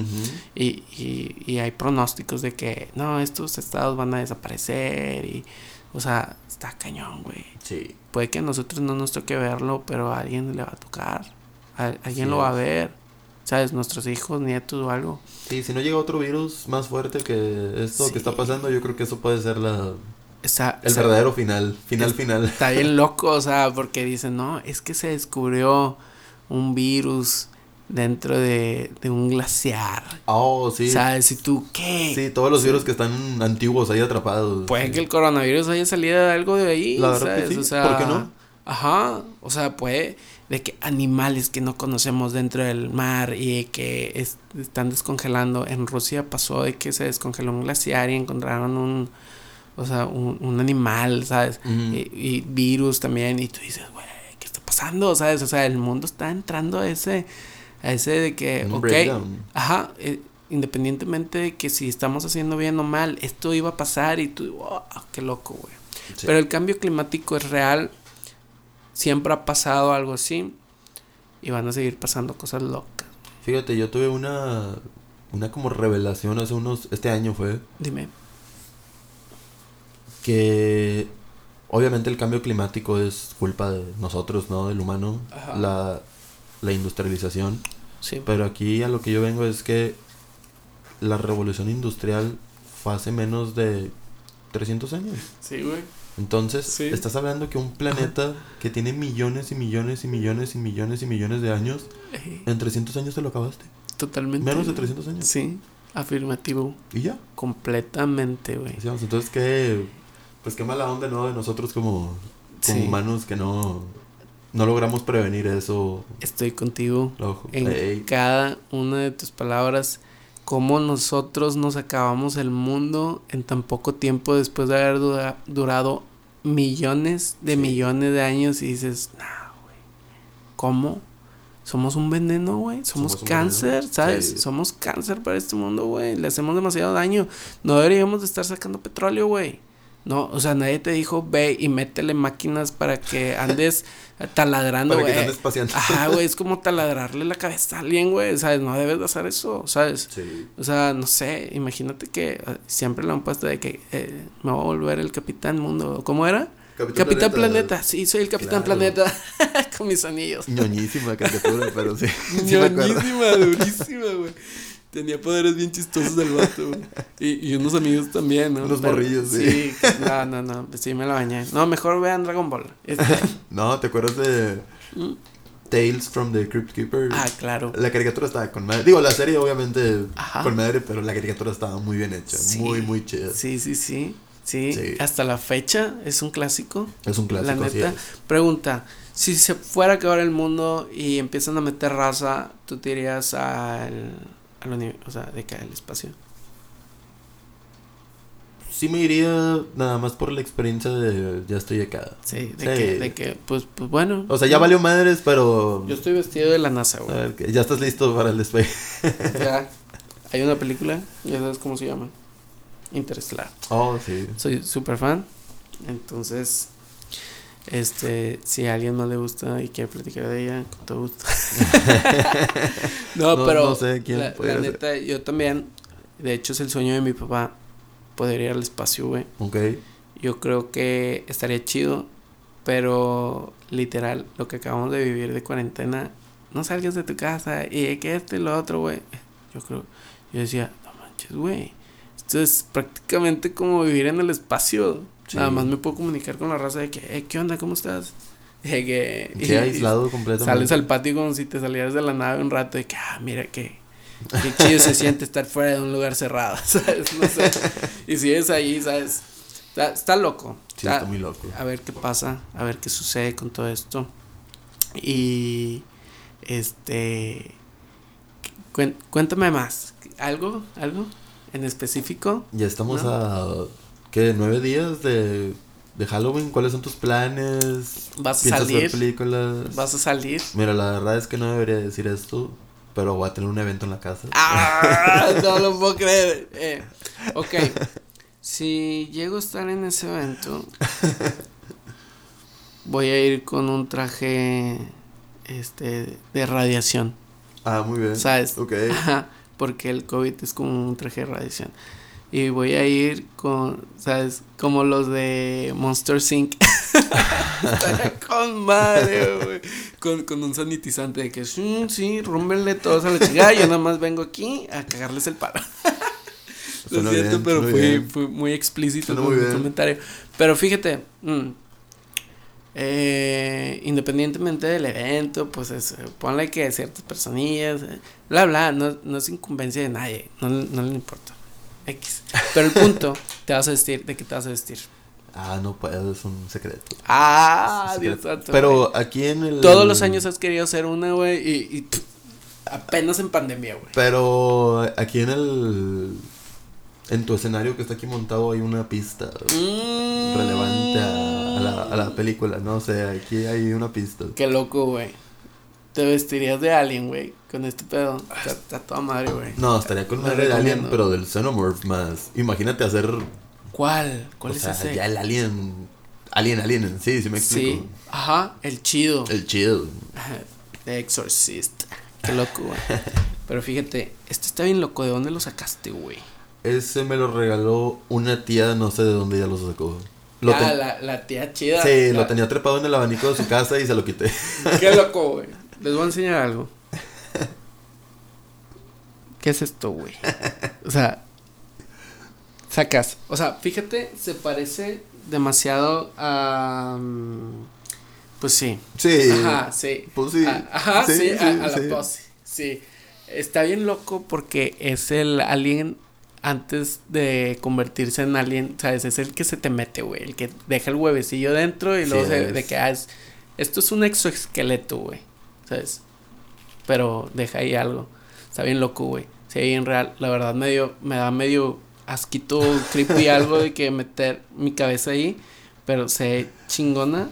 y, y, y, hay pronósticos de que no, estos estados van a desaparecer y, o sea, está cañón, güey. Sí. Puede que a nosotros no nos toque verlo, pero a alguien le va a tocar, a, alguien lo va a ver, ¿sabes? Nuestros hijos, nietos o algo. Sí, si no llega otro virus más fuerte que esto que está pasando, yo creo que eso puede ser la... el verdadero final, final, final. Está bien loco, o sea, porque dicen, no, es que se descubrió un virus dentro de, de un glaciar. Oh, sí. ¿Sabes? Y tú, ¿qué? Sí, todos los virus que están antiguos ahí atrapados. Puede que el coronavirus haya salido de algo de ahí. La verdad Que sí. o sea, ¿Por qué no? Ajá. O sea, puede de que animales que no conocemos dentro del mar y que están descongelando. En Rusia pasó de que se descongeló un glaciar y encontraron un. O sea, un, un animal, ¿sabes? y, y virus también. Y tú dices, güey, ¿qué está pasando? ¿Sabes? O sea, el mundo está entrando a ese a ese de que, ok, ajá, eh, independientemente de que si estamos haciendo bien o mal, esto iba a pasar y tú, wow, qué loco, güey. Pero el cambio climático es real, siempre ha pasado algo así y van a seguir pasando cosas locas. Fíjate, yo tuve una, una como revelación hace unos, este año fue. Dime. que obviamente el cambio climático es culpa de nosotros, ¿no? Del humano, Ajá. la, la industrialización. Sí. Pero aquí a lo que yo vengo es que la revolución industrial fue hace menos de 300 años. Sí, güey. Entonces, Sí. estás hablando que un planeta que tiene millones y millones y millones y millones y millones de años, en 300 años te lo acabaste. Totalmente. Menos de güey. 300 años. Sí, afirmativo. Y ya. Completamente, güey. Entonces, qué, pues qué mala onda, ¿no? De nosotros como, como Sí. humanos que no, no logramos prevenir eso. Estoy contigo en Ey, cada una de tus palabras. Cómo nosotros nos acabamos el mundo en tan poco tiempo después de haber dura- durado millones de Sí. millones de años y dices, nah, güey. ¿Cómo? Somos un veneno, güey. Somos, cáncer. ¿sabes? Sí. Somos cáncer para este mundo, güey. Le hacemos demasiado daño. No deberíamos de estar sacando petróleo, güey. No, o sea, nadie te dijo, ve y métele máquinas para que andes taladrando, para que güey. Ajá, güey, es como taladrarle la cabeza a alguien, güey, ¿sabes? No debes de hacer eso, ¿sabes? Sí. O sea, no sé, imagínate que eh, siempre lo han puesto de que eh, me voy a volver el Capitán Mundo. ¿Cómo era? Capitán, Planeta. Sí, soy el Capitán Claro. Planeta con mis anillos. ñoñísima caricatura, pero sí. Ñoñísima, durísima, güey. Tenía poderes bien chistosos el vato, güey. Y, y unos amigos también, ¿no? Unos Pero- morrillos, sí. Sí, no, no, no, sí me la bañé. No, mejor vean Dragon Ball. Este, No, ¿te acuerdas de Mm. Tales from the Crypt Keeper? ah, claro. La caricatura estaba con madre. Digo, la serie obviamente Ajá. con madre, pero la caricatura estaba muy bien hecha. Sí. Muy, muy chida. Sí, sí, sí. Sí, Sí. hasta la fecha es un clásico. Es un clásico, la neta. Pregunta, si se fuera a acabar el mundo y empiezan a meter raza, ¿tú te irías al, al o sea, de que al espacio? Sí me iría nada más por la experiencia de ya estoy acá. Sí, de Sí. que, de que, pues, pues bueno. O sea, ya valió madres, pero... Yo estoy vestido de la NASA, A güey. ver, que ya estás listo para el despegue. Ya. Hay una película, ya sabes cómo se llama. Interestelar. Oh, sí. Soy súper fan. Entonces, este, si a alguien no le gusta y quiere platicar de ella, con todo gusto. no, No- pero no sé quién la, la neta, yo también, de hecho es el sueño de mi papá, poder ir al espacio, güey. Ok. Yo creo que estaría chido, pero literal, lo que acabamos de vivir de cuarentena, no salgas de tu casa y que esto y lo otro, güey. Yo creo, yo decía, no manches, güey. Esto es prácticamente como vivir en el espacio. Sí. Nada más me puedo comunicar con la raza de que, eh, ¿qué onda? ¿Cómo estás? De que, Sí, aislado completamente. Sales al patio como si te salieras de la nave un rato de que, ah, mira que, qué chido se siente estar fuera de un lugar cerrado, ¿sabes? No sé. Y si es ahí, ¿sabes? Está, está loco. Sí, Está- está muy loco. a ver qué pasa, a ver qué sucede con todo esto. Y este cuéntame más, algo, algo en específico. Ya estamos ¿No? a... ¿Qué? ¿Nueve días de, de Halloween? ¿Cuáles son tus planes? ¿Vas a ¿Piensas ver salir? películas? ¿Vas a salir? Mira, la verdad es que no debería decir esto, pero voy a tener un evento en la casa. ¡Ah! No lo puedo creer. Eh, ok. Si llego a estar en ese evento, voy a ir con un traje este de radiación. Ah, muy bien. ¿Sabes? Ok. Ajá, porque el COVID es como un traje de radiación. Y voy a ir con, ¿sabes? Como los de Monster. Estaría con madre, güey. Con, con un sanitizante de que, sí, sí, rúmbenle todos a la chingada. Yo nada más vengo aquí a cagarles el paro. Lo siento, bien, pero fui muy explícito con muy mi comentario. Pero fíjate, mm, eh, independientemente del evento, pues es, ponle que ciertas personillas, eh, bla, bla, no, no es incumbencia de nadie, no, no le importa. X. Pero el punto, te vas a vestir, ¿de qué te vas a vestir? Ah, no puedo, es un secreto. Ah, Dios santo. Pero aquí en el... Todos los años has querido hacer una, güey, y, y pff, apenas en pandemia, güey. Pero aquí en el... En tu escenario que está aquí montado hay una pista Mm. relevante a, a la, a la película, ¿no? O sea, aquí hay una pista. Qué loco, güey. Te vestirías de alien, güey, con este pedo. Está, está toda madre, güey. No, estaría con madre de Alien, pero del Xenomorph más. Imagínate hacer... ¿Cuál? ¿Cuál o es sea, ese? ya el Alien... Alien, Alien en sí, sí me explico. Sí, ajá, el chido. El chido. The Exorcist. Qué loco, güey. Pero fíjate, este está bien loco. ¿De dónde lo sacaste, güey? Ese me lo regaló una tía, no sé de dónde ya lo sacó. Lo ah, ten- la, la tía chida. Sí, La- lo tenía trepado en el abanico de su casa y se lo quité. Qué loco, güey. Les voy a enseñar algo. ¿Qué es esto, güey? O sea, sacas. O sea, fíjate, se parece demasiado a. mm, Pues sí. Sí. Ajá, sí. Pues sí. A- ajá, sí, Sí, a, sí, a la pose. Sí. Está bien loco porque es el alien antes de convertirse en alien, ¿sabes? Es el que se te mete, güey. El que deja el huevecillo dentro y luego se, de que ah, es- esto es un exoesqueleto, güey. ¿Sabes? Pero deja ahí algo. Está bien loco, güey. Sí, bien real. La verdad medio, me da medio asquito, creepy algo de que meter mi cabeza ahí. Pero se chingona.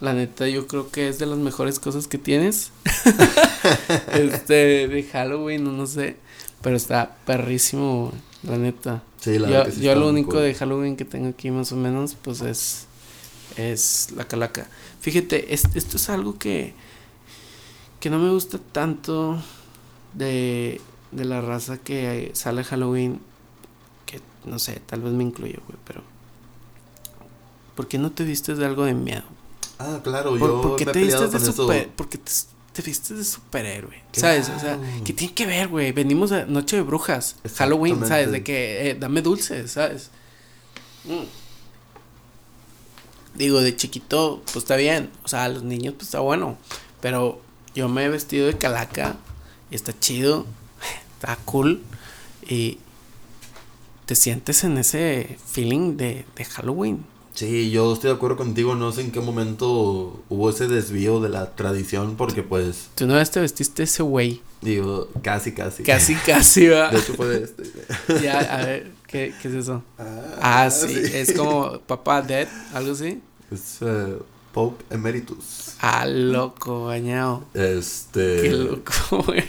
La neta, yo creo que es de las mejores cosas que tienes. este, de Halloween, no, no sé. Pero está perrísimo, güey, la neta. Sí, la yo sí yo lo único cool. de Halloween que tengo aquí más o menos, pues es, es la calaca. Fíjate, es- esto es algo que, que no me gusta tanto de, de la raza que sale Halloween. Que no sé, tal vez me incluyo, güey, pero... ¿Por qué no te vistes de algo de miedo? Ah, claro, ¿Por, yo por qué me te vistes de super, porque te, te vistes de superhéroe? ¿Sabes? O sea. ¿qué tiene que ver, güey? Venimos a Noche de Brujas, Halloween, ¿sabes? De que eh, dame dulces, ¿sabes? Mm. Digo, de chiquito, pues está bien. O sea, a los niños, pues está bueno. Pero yo me he vestido de calaca y está chido, está cool. Y te sientes en ese feeling de, de Halloween. Sí, yo estoy de acuerdo contigo, no sé en qué momento hubo ese desvío de la tradición, porque pues, Tú una vez te vestiste ese güey. digo, casi, casi. Casi, casi, va. De hecho fue este. Ya, a ver, ¿qué, qué es eso? Ah, sí, es como Papá Dead, algo así. Es eh, Pope Emeritus. Ah, loco, bañado. Este... Qué loco, güey.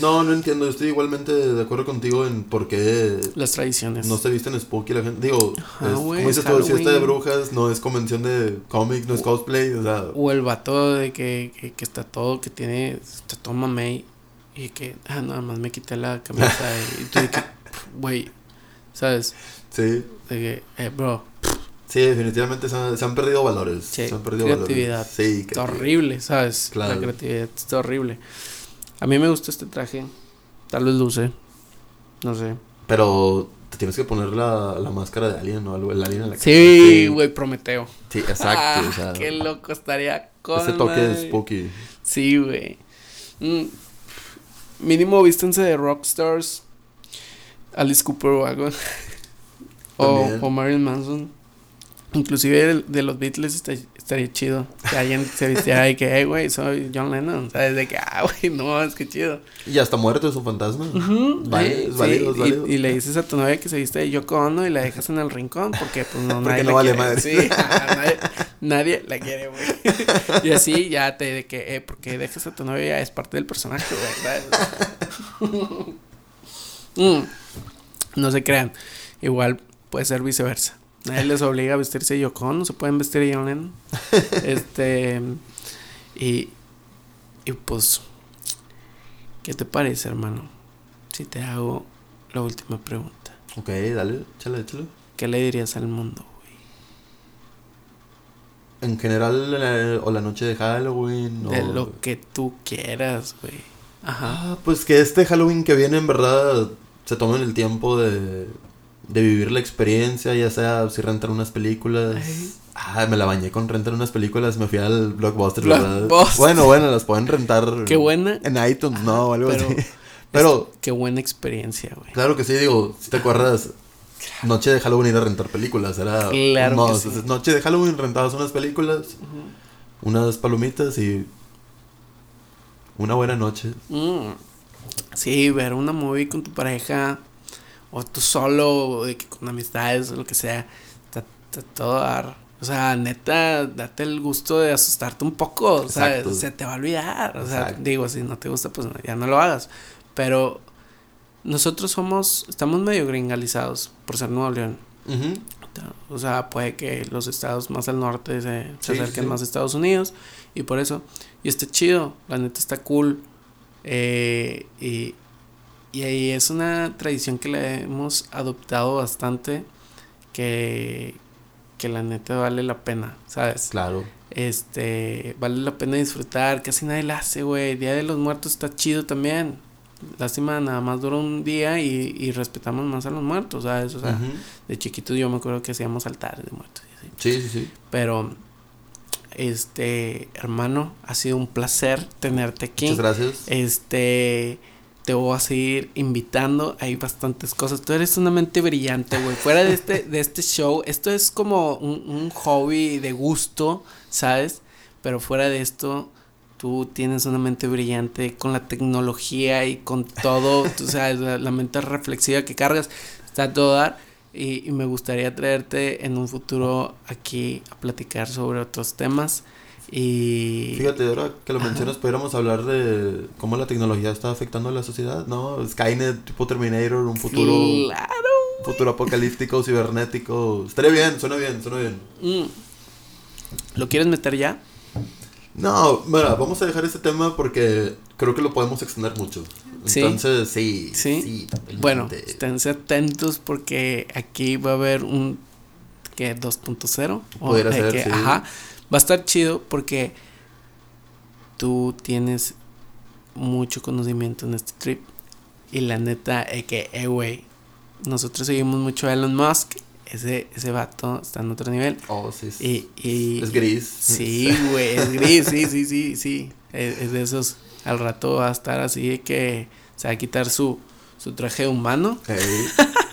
No, no entiendo, estoy igualmente de acuerdo contigo en por qué Las tradiciones. no se visten spooky la gente. Digo, Ajá, es- como dices tú, fiesta de brujas, no es convención de cómic, no es cosplay, o sea... O el vato de que, que, que está todo, que tiene, está todo mamey. Y que, ah, nada más me quité la camisa. y, y tú de que, güey, ¿sabes? Sí, De que, eh, bro, sí, definitivamente se han, se han perdido valores. Sí, se han perdido creatividad. valores. Sí, creatividad. horrible, ¿sabes? Claro. La creatividad está horrible. A mí me gusta este traje. Tal vez luce. No sé. Pero te tienes que poner la, la máscara de alien o algo, el alien en la. Sí, güey, Prometeo. Sí, exacto, o sea, qué loco estaría con ese toque de spooky. Sí, güey. Mm, Mínimo vístense de Rockstars. Alice Cooper o algo. o, o Marilyn Manson. Inclusive de, los Beatles está- estaría chido. Que alguien se vistiera y que, hey, güey, soy John Lennon. ¿Sabes? De que, ah, güey, no, es que chido. Y hasta muerto es un fantasma. Vale, sí, válido, es y- válido. Y, le dices a tu novia que se viste de Yoko Ono y la dejas en el rincón porque pues no, Porque nadie no la vale quiere. madre. Sí, nadie, nadie la quiere, güey. Y así ya te de que, eh, porque dejas a tu novia ya es parte del personaje. ¿sabes? Mm, No se crean. Igual puede ser viceversa. Nadie les obliga a vestirse de Yoko Ono, se pueden vestir de Lennon. Este y y pues ¿Qué te parece, hermano? Si te hago la última pregunta. Ok, dale, échale, échale. ¿Qué le dirías al mundo, güey? En general, la- o la noche de Halloween. De o... lo que tú quieras, güey. Ajá. Ah, pues que este Halloween que viene, en verdad, se tomen el tiempo de, de vivir la experiencia, ya sea si rentar unas películas. Ay. Ah, me la bañé con rentar unas películas, me fui al Blockbuster. Bueno, bueno, las pueden rentar Qué buena. en iTunes, no, algo pero- así. Pero, Qué buena experiencia, güey. claro que sí, digo, si te acuerdas, noche de Halloween ir a rentar películas, era... Claro no, que sí. Noche de Halloween rentabas unas películas, unas palomitas y... Una buena noche. Mm. Sí, ver una movie con tu pareja o tú solo, o de que con amistades o lo que sea, todo dar. O sea, neta, date el gusto de asustarte un poco, o sea, Exacto. se te va a olvidar. O sea, Exacto. digo, si no te gusta, pues ya no lo hagas. Pero nosotros somos, estamos medio gringalizados por ser Nuevo León. O sea, puede que los estados más al norte se, acerquen sí. más a Estados Unidos y por eso. Y está chido, la neta está cool. eh, y, y ahí es una tradición que le hemos adoptado bastante, que, que la neta vale la pena, ¿sabes? Claro. Este, vale la pena disfrutar, casi nadie la hace, güey. Día de los Muertos está chido también. Lástima, nada más dura un día y, y respetamos más a los muertos, ¿sabes? O sea, de chiquitos yo me acuerdo que hacíamos altares de muertos. Sí, sí, sí. Pero, este, hermano, ha sido un placer tenerte aquí. Muchas gracias. Este, te voy a seguir invitando. Hay bastantes cosas. Tú eres una mente brillante, güey. Fuera de este, de este show, esto es como un, un hobby de gusto, ¿sabes? Pero fuera de esto, tú tienes una mente brillante con la tecnología y con todo, o sea, la, mente reflexiva que cargas, está todo dar. Y, y, me gustaría traerte en un futuro aquí a platicar sobre otros temas. Y... Fíjate, ahora que lo mencionas, podríamos hablar de cómo la tecnología está afectando a la sociedad, ¿no? Skynet, tipo Terminator, un futuro... Claro. Un futuro apocalíptico, cibernético. Estaría bien, suena bien, suena bien. Mm. ¿Lo quieres meter ya? No, mira, vamos a dejar este tema porque creo que lo podemos extender mucho. ¿Sí? Entonces, sí. Sí. sí bueno, esténse atentos porque aquí va a haber un que 2.0 Pudiera ser, que, sí. ajá, va a estar chido porque tú tienes mucho conocimiento en este trip y la neta es que eh güey, nosotros seguimos mucho a Elon Musk ese, ese vato está en otro nivel. Oh, sí. sí. Y, y, es gris. Sí, güey, es gris, sí, sí, sí, sí. Es, es, de esos. Al rato va a estar así de que se va a quitar su, su traje humano. Hey.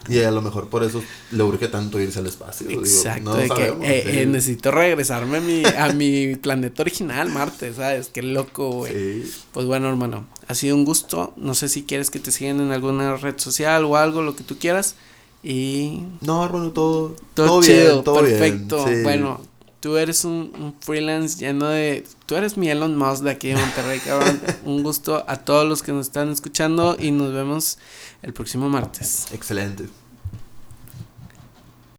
y a lo mejor por eso le urge tanto irse al espacio. Exacto, digo, no de sabemos, que eh, sí. eh, necesito regresarme a mi, a mi planeta original, Marte, ¿sabes? Qué loco, güey. Sí. Pues bueno, hermano, ha sido un gusto. No sé si quieres que te sigan en alguna red social o algo, lo que tú quieras. Y. No, hermano, todo. Todo, todo chido, bien, todo perfecto. bien. Sí. Bueno, tú eres un, un, freelance lleno de. Tú eres mi Elon Musk de aquí de Monterrey, cabrón. un gusto a todos los que nos están escuchando y nos vemos el próximo martes. Excelente.